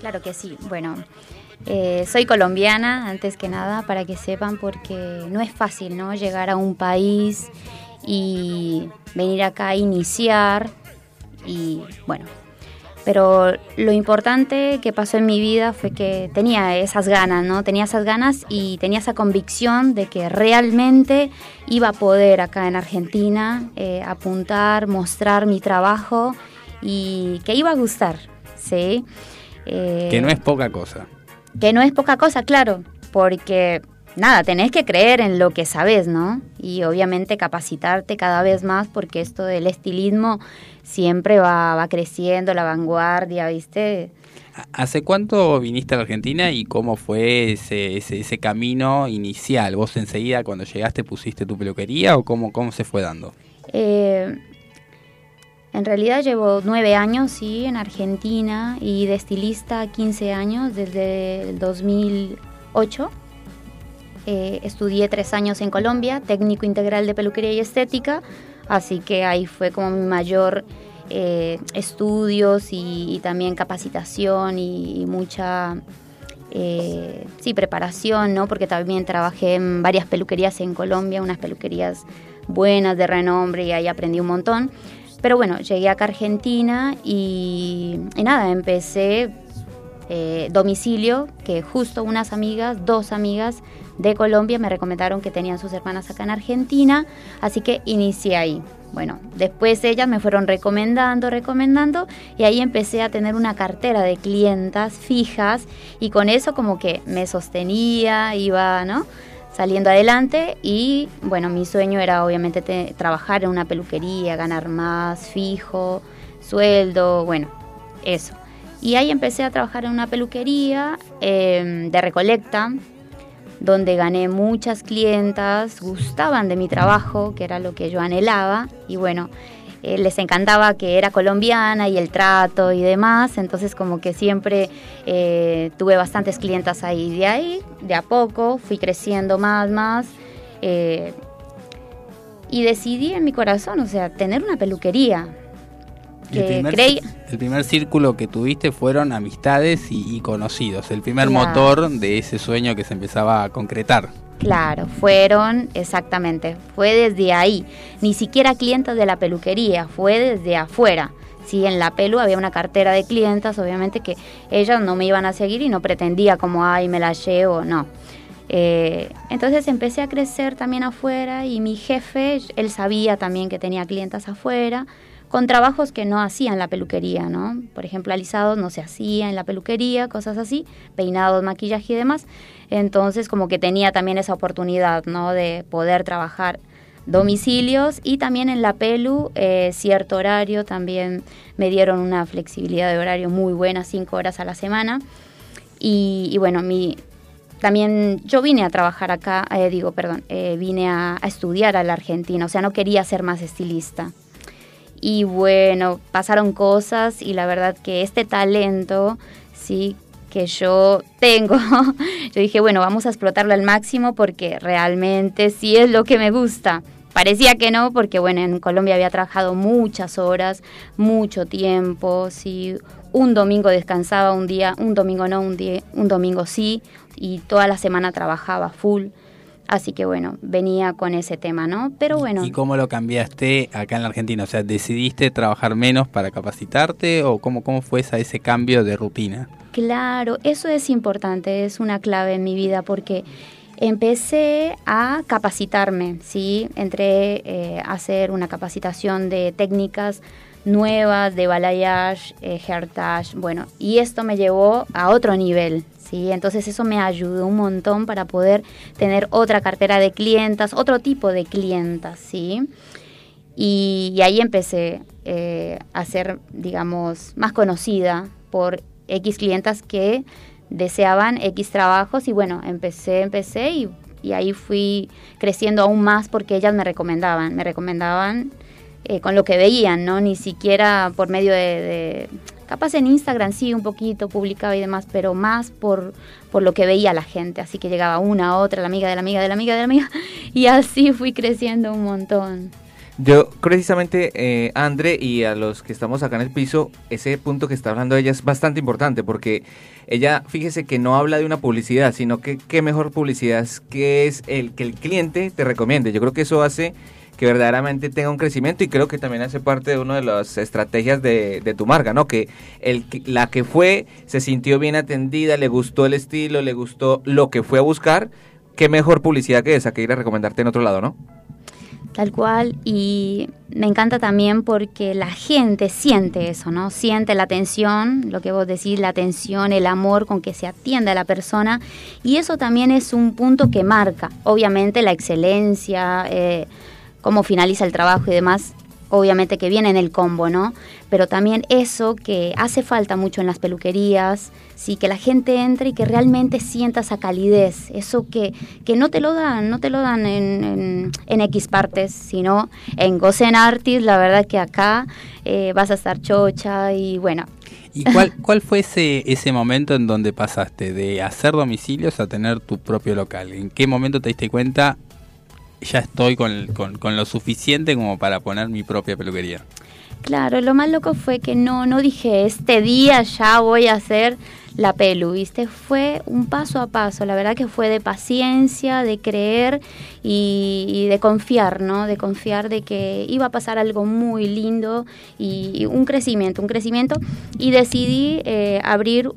Claro que sí. Bueno, eh, soy colombiana, antes que nada, para que sepan, porque no es fácil, ¿no? Llegar a un país y venir acá a iniciar y, bueno. Pero lo importante que pasó en mi vida fue que tenía esas ganas, ¿no? Tenía esas ganas y tenía esa convicción de que realmente iba a poder acá en Argentina eh, apuntar, mostrar mi trabajo y que iba a gustar, ¿sí? Eh, Que no es poca cosa. que no es poca cosa, claro, porque nada, tenés que creer en lo que sabes, ¿no? Y obviamente capacitarte cada vez más porque esto del estilismo siempre va, va creciendo, la vanguardia, ¿viste? ¿Hace cuánto viniste a la Argentina y cómo fue ese, ese, ese camino inicial? ¿Vos enseguida cuando llegaste pusiste tu peluquería o cómo, cómo se fue dando? Eh, en realidad llevo nueve años, sí, en Argentina y de estilista 15 años, desde el 2008. Eh, estudié tres años en Colombia, técnico integral de peluquería y estética, así que ahí fue como mi mayor eh, estudios y, también capacitación y, mucha eh, sí, preparación, ¿no? Porque también trabajé en varias peluquerías en Colombia, unas peluquerías buenas, de renombre, y ahí aprendí un montón. Pero bueno, llegué acá a Argentina y, y nada, empecé eh, domicilio, que justo unas amigas, dos amigas de Colombia me recomendaron que tenían sus hermanas acá en Argentina, así que inicié ahí. Bueno, después ellas me fueron recomendando, recomendando, y ahí empecé a tener una cartera de clientas fijas, y con eso como que me sostenía, iba, ¿no? saliendo adelante y bueno, mi sueño era obviamente te- trabajar en una peluquería, ganar más, fijo, sueldo, bueno, eso. Y ahí empecé a trabajar en una peluquería eh, de recolecta, donde gané muchas clientas, gustaban de mi trabajo, que era lo que yo anhelaba, y bueno, eh, les encantaba que era colombiana y el trato y demás, entonces como que siempre eh, tuve bastantes clientas ahí. De ahí, de a poco, fui creciendo más, más, eh, y decidí en mi corazón, o sea, tener una peluquería. Y el, Que primer, creí, el primer círculo que tuviste fueron amistades y, y conocidos. El primer Claro. motor de ese sueño que se empezaba a concretar. Claro, fueron exactamente, fue desde ahí, ni siquiera clientes de la peluquería, fue desde afuera. Sí, en la pelu había una cartera de clientas, obviamente que ellas no me iban a seguir y no pretendía como, ay, me la llevo, no. Eh, entonces empecé a crecer también afuera y mi jefe, él sabía también que tenía clientas afuera, con trabajos que no hacía en la peluquería, ¿no? Por ejemplo, alisados no se hacía en la peluquería, cosas así, peinados, maquillaje y demás. Entonces, como que tenía también esa oportunidad, ¿no? De poder trabajar domicilios y también en la pelu eh, cierto horario también me dieron una flexibilidad de horario muy buena cinco horas a la semana y, bueno mi también yo vine a trabajar acá eh, digo perdón eh, vine a, a estudiar a la Argentina o sea no quería ser más estilista y bueno pasaron cosas y la verdad que este talento sí que yo tengo, yo dije, bueno, vamos a explotarlo al máximo porque realmente sí es lo que me gusta. Parecía que no, porque bueno, en Colombia había trabajado muchas horas, mucho tiempo, sí, un domingo descansaba un día, un domingo no, un día, un domingo sí, y toda la semana trabajaba full. Así que bueno, venía con ese tema, ¿no? Pero bueno. ¿Y cómo lo cambiaste acá en la Argentina? O sea, ¿decidiste trabajar menos para capacitarte o cómo, cómo fue esa, ese cambio de rutina? Claro, eso es importante, es una clave en mi vida porque empecé a capacitarme, ¿sí? Entré eh, a hacer una capacitación de técnicas nuevas de balayage, eh, hairtage, bueno, y esto me llevó a otro nivel, ¿sí? Entonces eso me ayudó un montón para poder tener otra cartera de clientas, otro tipo de clientas, ¿sí? Y, ahí empecé eh, a ser, digamos, más conocida por X clientas que deseaban X trabajos y bueno, empecé, empecé y, ahí fui creciendo aún más porque ellas me recomendaban, me recomendaban eh, con lo que veían, ¿no? Ni siquiera por medio de, capaz en Instagram sí, un poquito publicaba y demás, pero más por, por lo que veía la gente, así que llegaba una, otra, la amiga de la amiga de la amiga de la amiga, y así fui creciendo un montón. Yo, precisamente, eh, André, y a los que estamos acá en el piso, ese punto que está hablando ella es bastante importante porque ella, fíjese que no habla de una publicidad, sino que qué mejor publicidad es que es el que el cliente te recomiende. Yo creo que eso hace que verdaderamente tenga un crecimiento y creo que también hace parte de una de las estrategias de, de tu marca, ¿no? Que el, la que fue se sintió bien atendida, le gustó el estilo, le gustó lo que fue a buscar. Qué mejor publicidad que esa que ir a recomendarte en otro lado, ¿no? Tal cual, y me encanta también porque la gente siente eso, ¿no? Siente la atención, lo que vos decís, la atención, el amor con que se atiende a la persona, y eso también es un punto que marca, obviamente, la excelencia, eh, cómo finaliza el trabajo y demás, obviamente que viene en el combo, ¿no? Pero también eso que hace falta mucho en las peluquerías, sí, que la gente entre y que realmente sienta esa calidez, eso que, que no te lo dan, no te lo dan en, en, X partes, sino en Gozen Artis, la verdad que acá eh, vas a estar chocha y bueno. ¿Y cuál, cuál fue ese, ese momento en donde pasaste de hacer domicilios a tener tu propio local? ¿En qué momento te diste cuenta, ya estoy con, con, con, lo suficiente como para poner mi propia peluquería. Claro, lo más loco fue que no, no dije, este día ya voy a hacer la pelu, ¿viste? Fue un paso a paso, la verdad que fue de paciencia, de creer y, de confiar, ¿no? De confiar de que iba a pasar algo muy lindo y, y un crecimiento, un crecimiento y decidí eh, abrir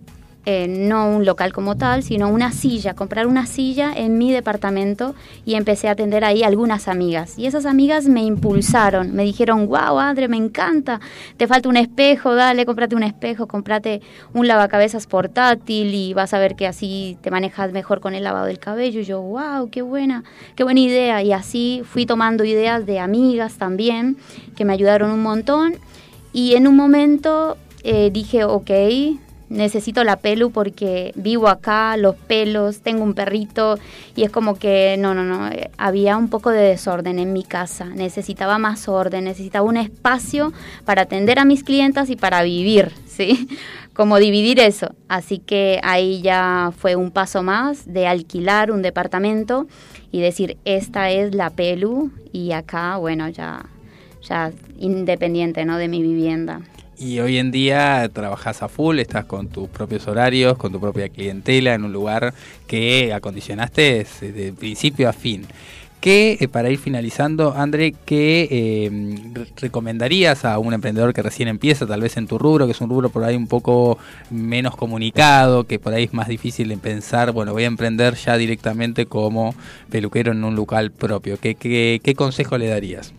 eh, no un local como tal, sino una silla, comprar una silla en mi departamento y empecé a atender ahí algunas amigas. Y esas amigas me impulsaron, me dijeron, wow, André, me encanta, te falta un espejo, dale, cómprate un espejo, cómprate un lavacabezas portátil y vas a ver que así te manejas mejor con el lavado del cabello. Y yo, wow, qué buena, qué buena idea. Y así fui tomando ideas de amigas también, que me ayudaron un montón. Y en un momento eh, dije, ok, necesito la pelu porque vivo acá, los pelos, tengo un perrito y es como que no, no, no, eh, había un poco de desorden en mi casa, necesitaba más orden, necesitaba un espacio para atender a mis clientas y para vivir, ¿sí? Como dividir eso. Así que ahí ya fue un paso más de alquilar un departamento y decir, esta es la pelu y acá, bueno, ya, ya independiente, ¿no? De mi vivienda. Y hoy en día trabajas a full, estás con tus propios horarios, con tu propia clientela, en un lugar que acondicionaste de principio a fin. ¿Qué, eh, para ir finalizando, André, qué re- recomendarías a un emprendedor que recién empieza, tal vez en tu rubro, que es un rubro por ahí un poco menos comunicado, que por ahí es más difícil de pensar, bueno, voy a emprender ya directamente como peluquero en un local propio? ¿Qué, qué, qué consejo le darías?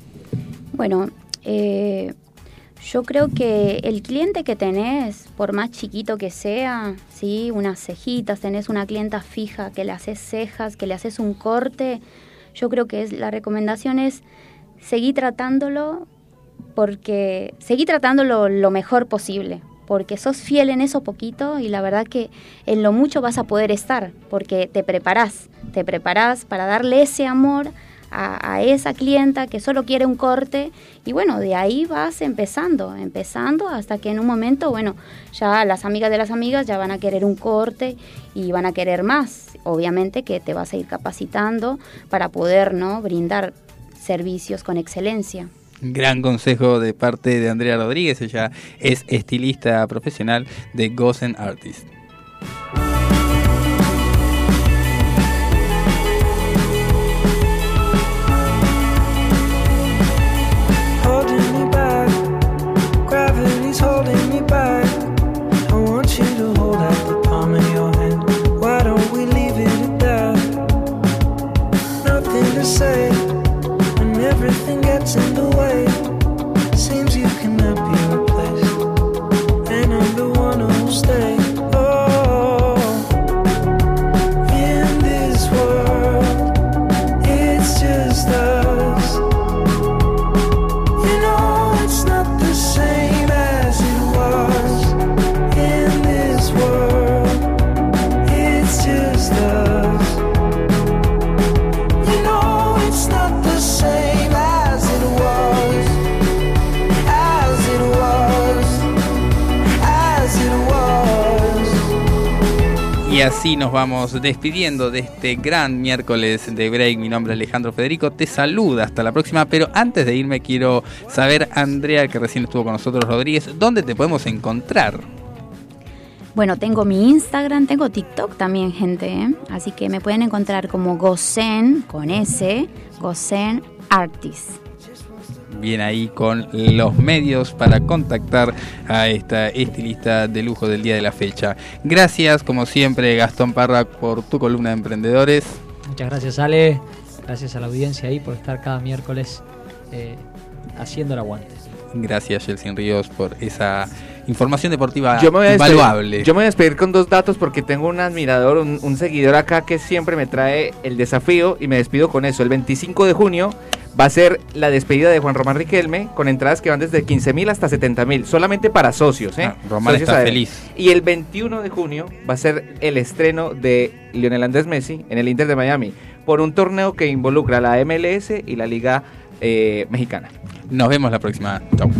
Bueno, eh, yo creo que el cliente que tenés, por más chiquito que sea, ¿sí? unas cejitas, tenés una clienta fija que le haces cejas, que le haces un corte, yo creo que es, la recomendación es seguir tratándolo porque seguir tratándolo lo mejor posible, porque sos fiel en eso poquito y la verdad que en lo mucho vas a poder estar, porque te preparás, te preparás para darle ese amor a, esa clienta que solo quiere un corte y bueno, de ahí vas empezando, empezando hasta que en un momento, bueno, ya las amigas de las amigas ya van a querer un corte y van a querer más. Obviamente que te vas a ir capacitando para poder, ¿no? brindar servicios con excelencia. Gran consejo de parte de Andrea Rodríguez, ella es estilista profesional de Gosen Artist. Así nos vamos despidiendo de este gran miércoles de break. Mi nombre es Alejandro Federico, te saluda hasta la próxima. Pero antes de irme quiero saber, Andrea, que recién estuvo con nosotros, Rodríguez, ¿dónde te podemos encontrar? Bueno, tengo mi Instagram, tengo TikTok también, gente. ¿eh? Así que me pueden encontrar como Gosen, con S, Gosen Artist. Bien ahí con los medios para contactar a esta estilista de lujo del día de la fecha. Gracias, como siempre, Gastón Parra, por tu columna de emprendedores. Muchas gracias, Ale. Gracias a la audiencia ahí por estar cada miércoles eh, haciendo el aguante. Gracias, Jelsin Ríos, por esa información deportiva Yo me, voy a despedir, invaluable. yo me voy a despedir con dos datos porque tengo un admirador, un, un seguidor acá que siempre me trae el desafío y me despido con eso. El 25 de junio va a ser la despedida de Juan Román Riquelme con entradas que van desde 15 mil hasta 70 mil, solamente para socios. ¿eh? Ah, Román Socios está feliz. Y el 21 de junio va a ser el estreno de Lionel Andrés Messi en el Inter de Miami por un torneo que involucra la MLS y la Liga eh, Mexicana. Nos vemos la próxima. Chau.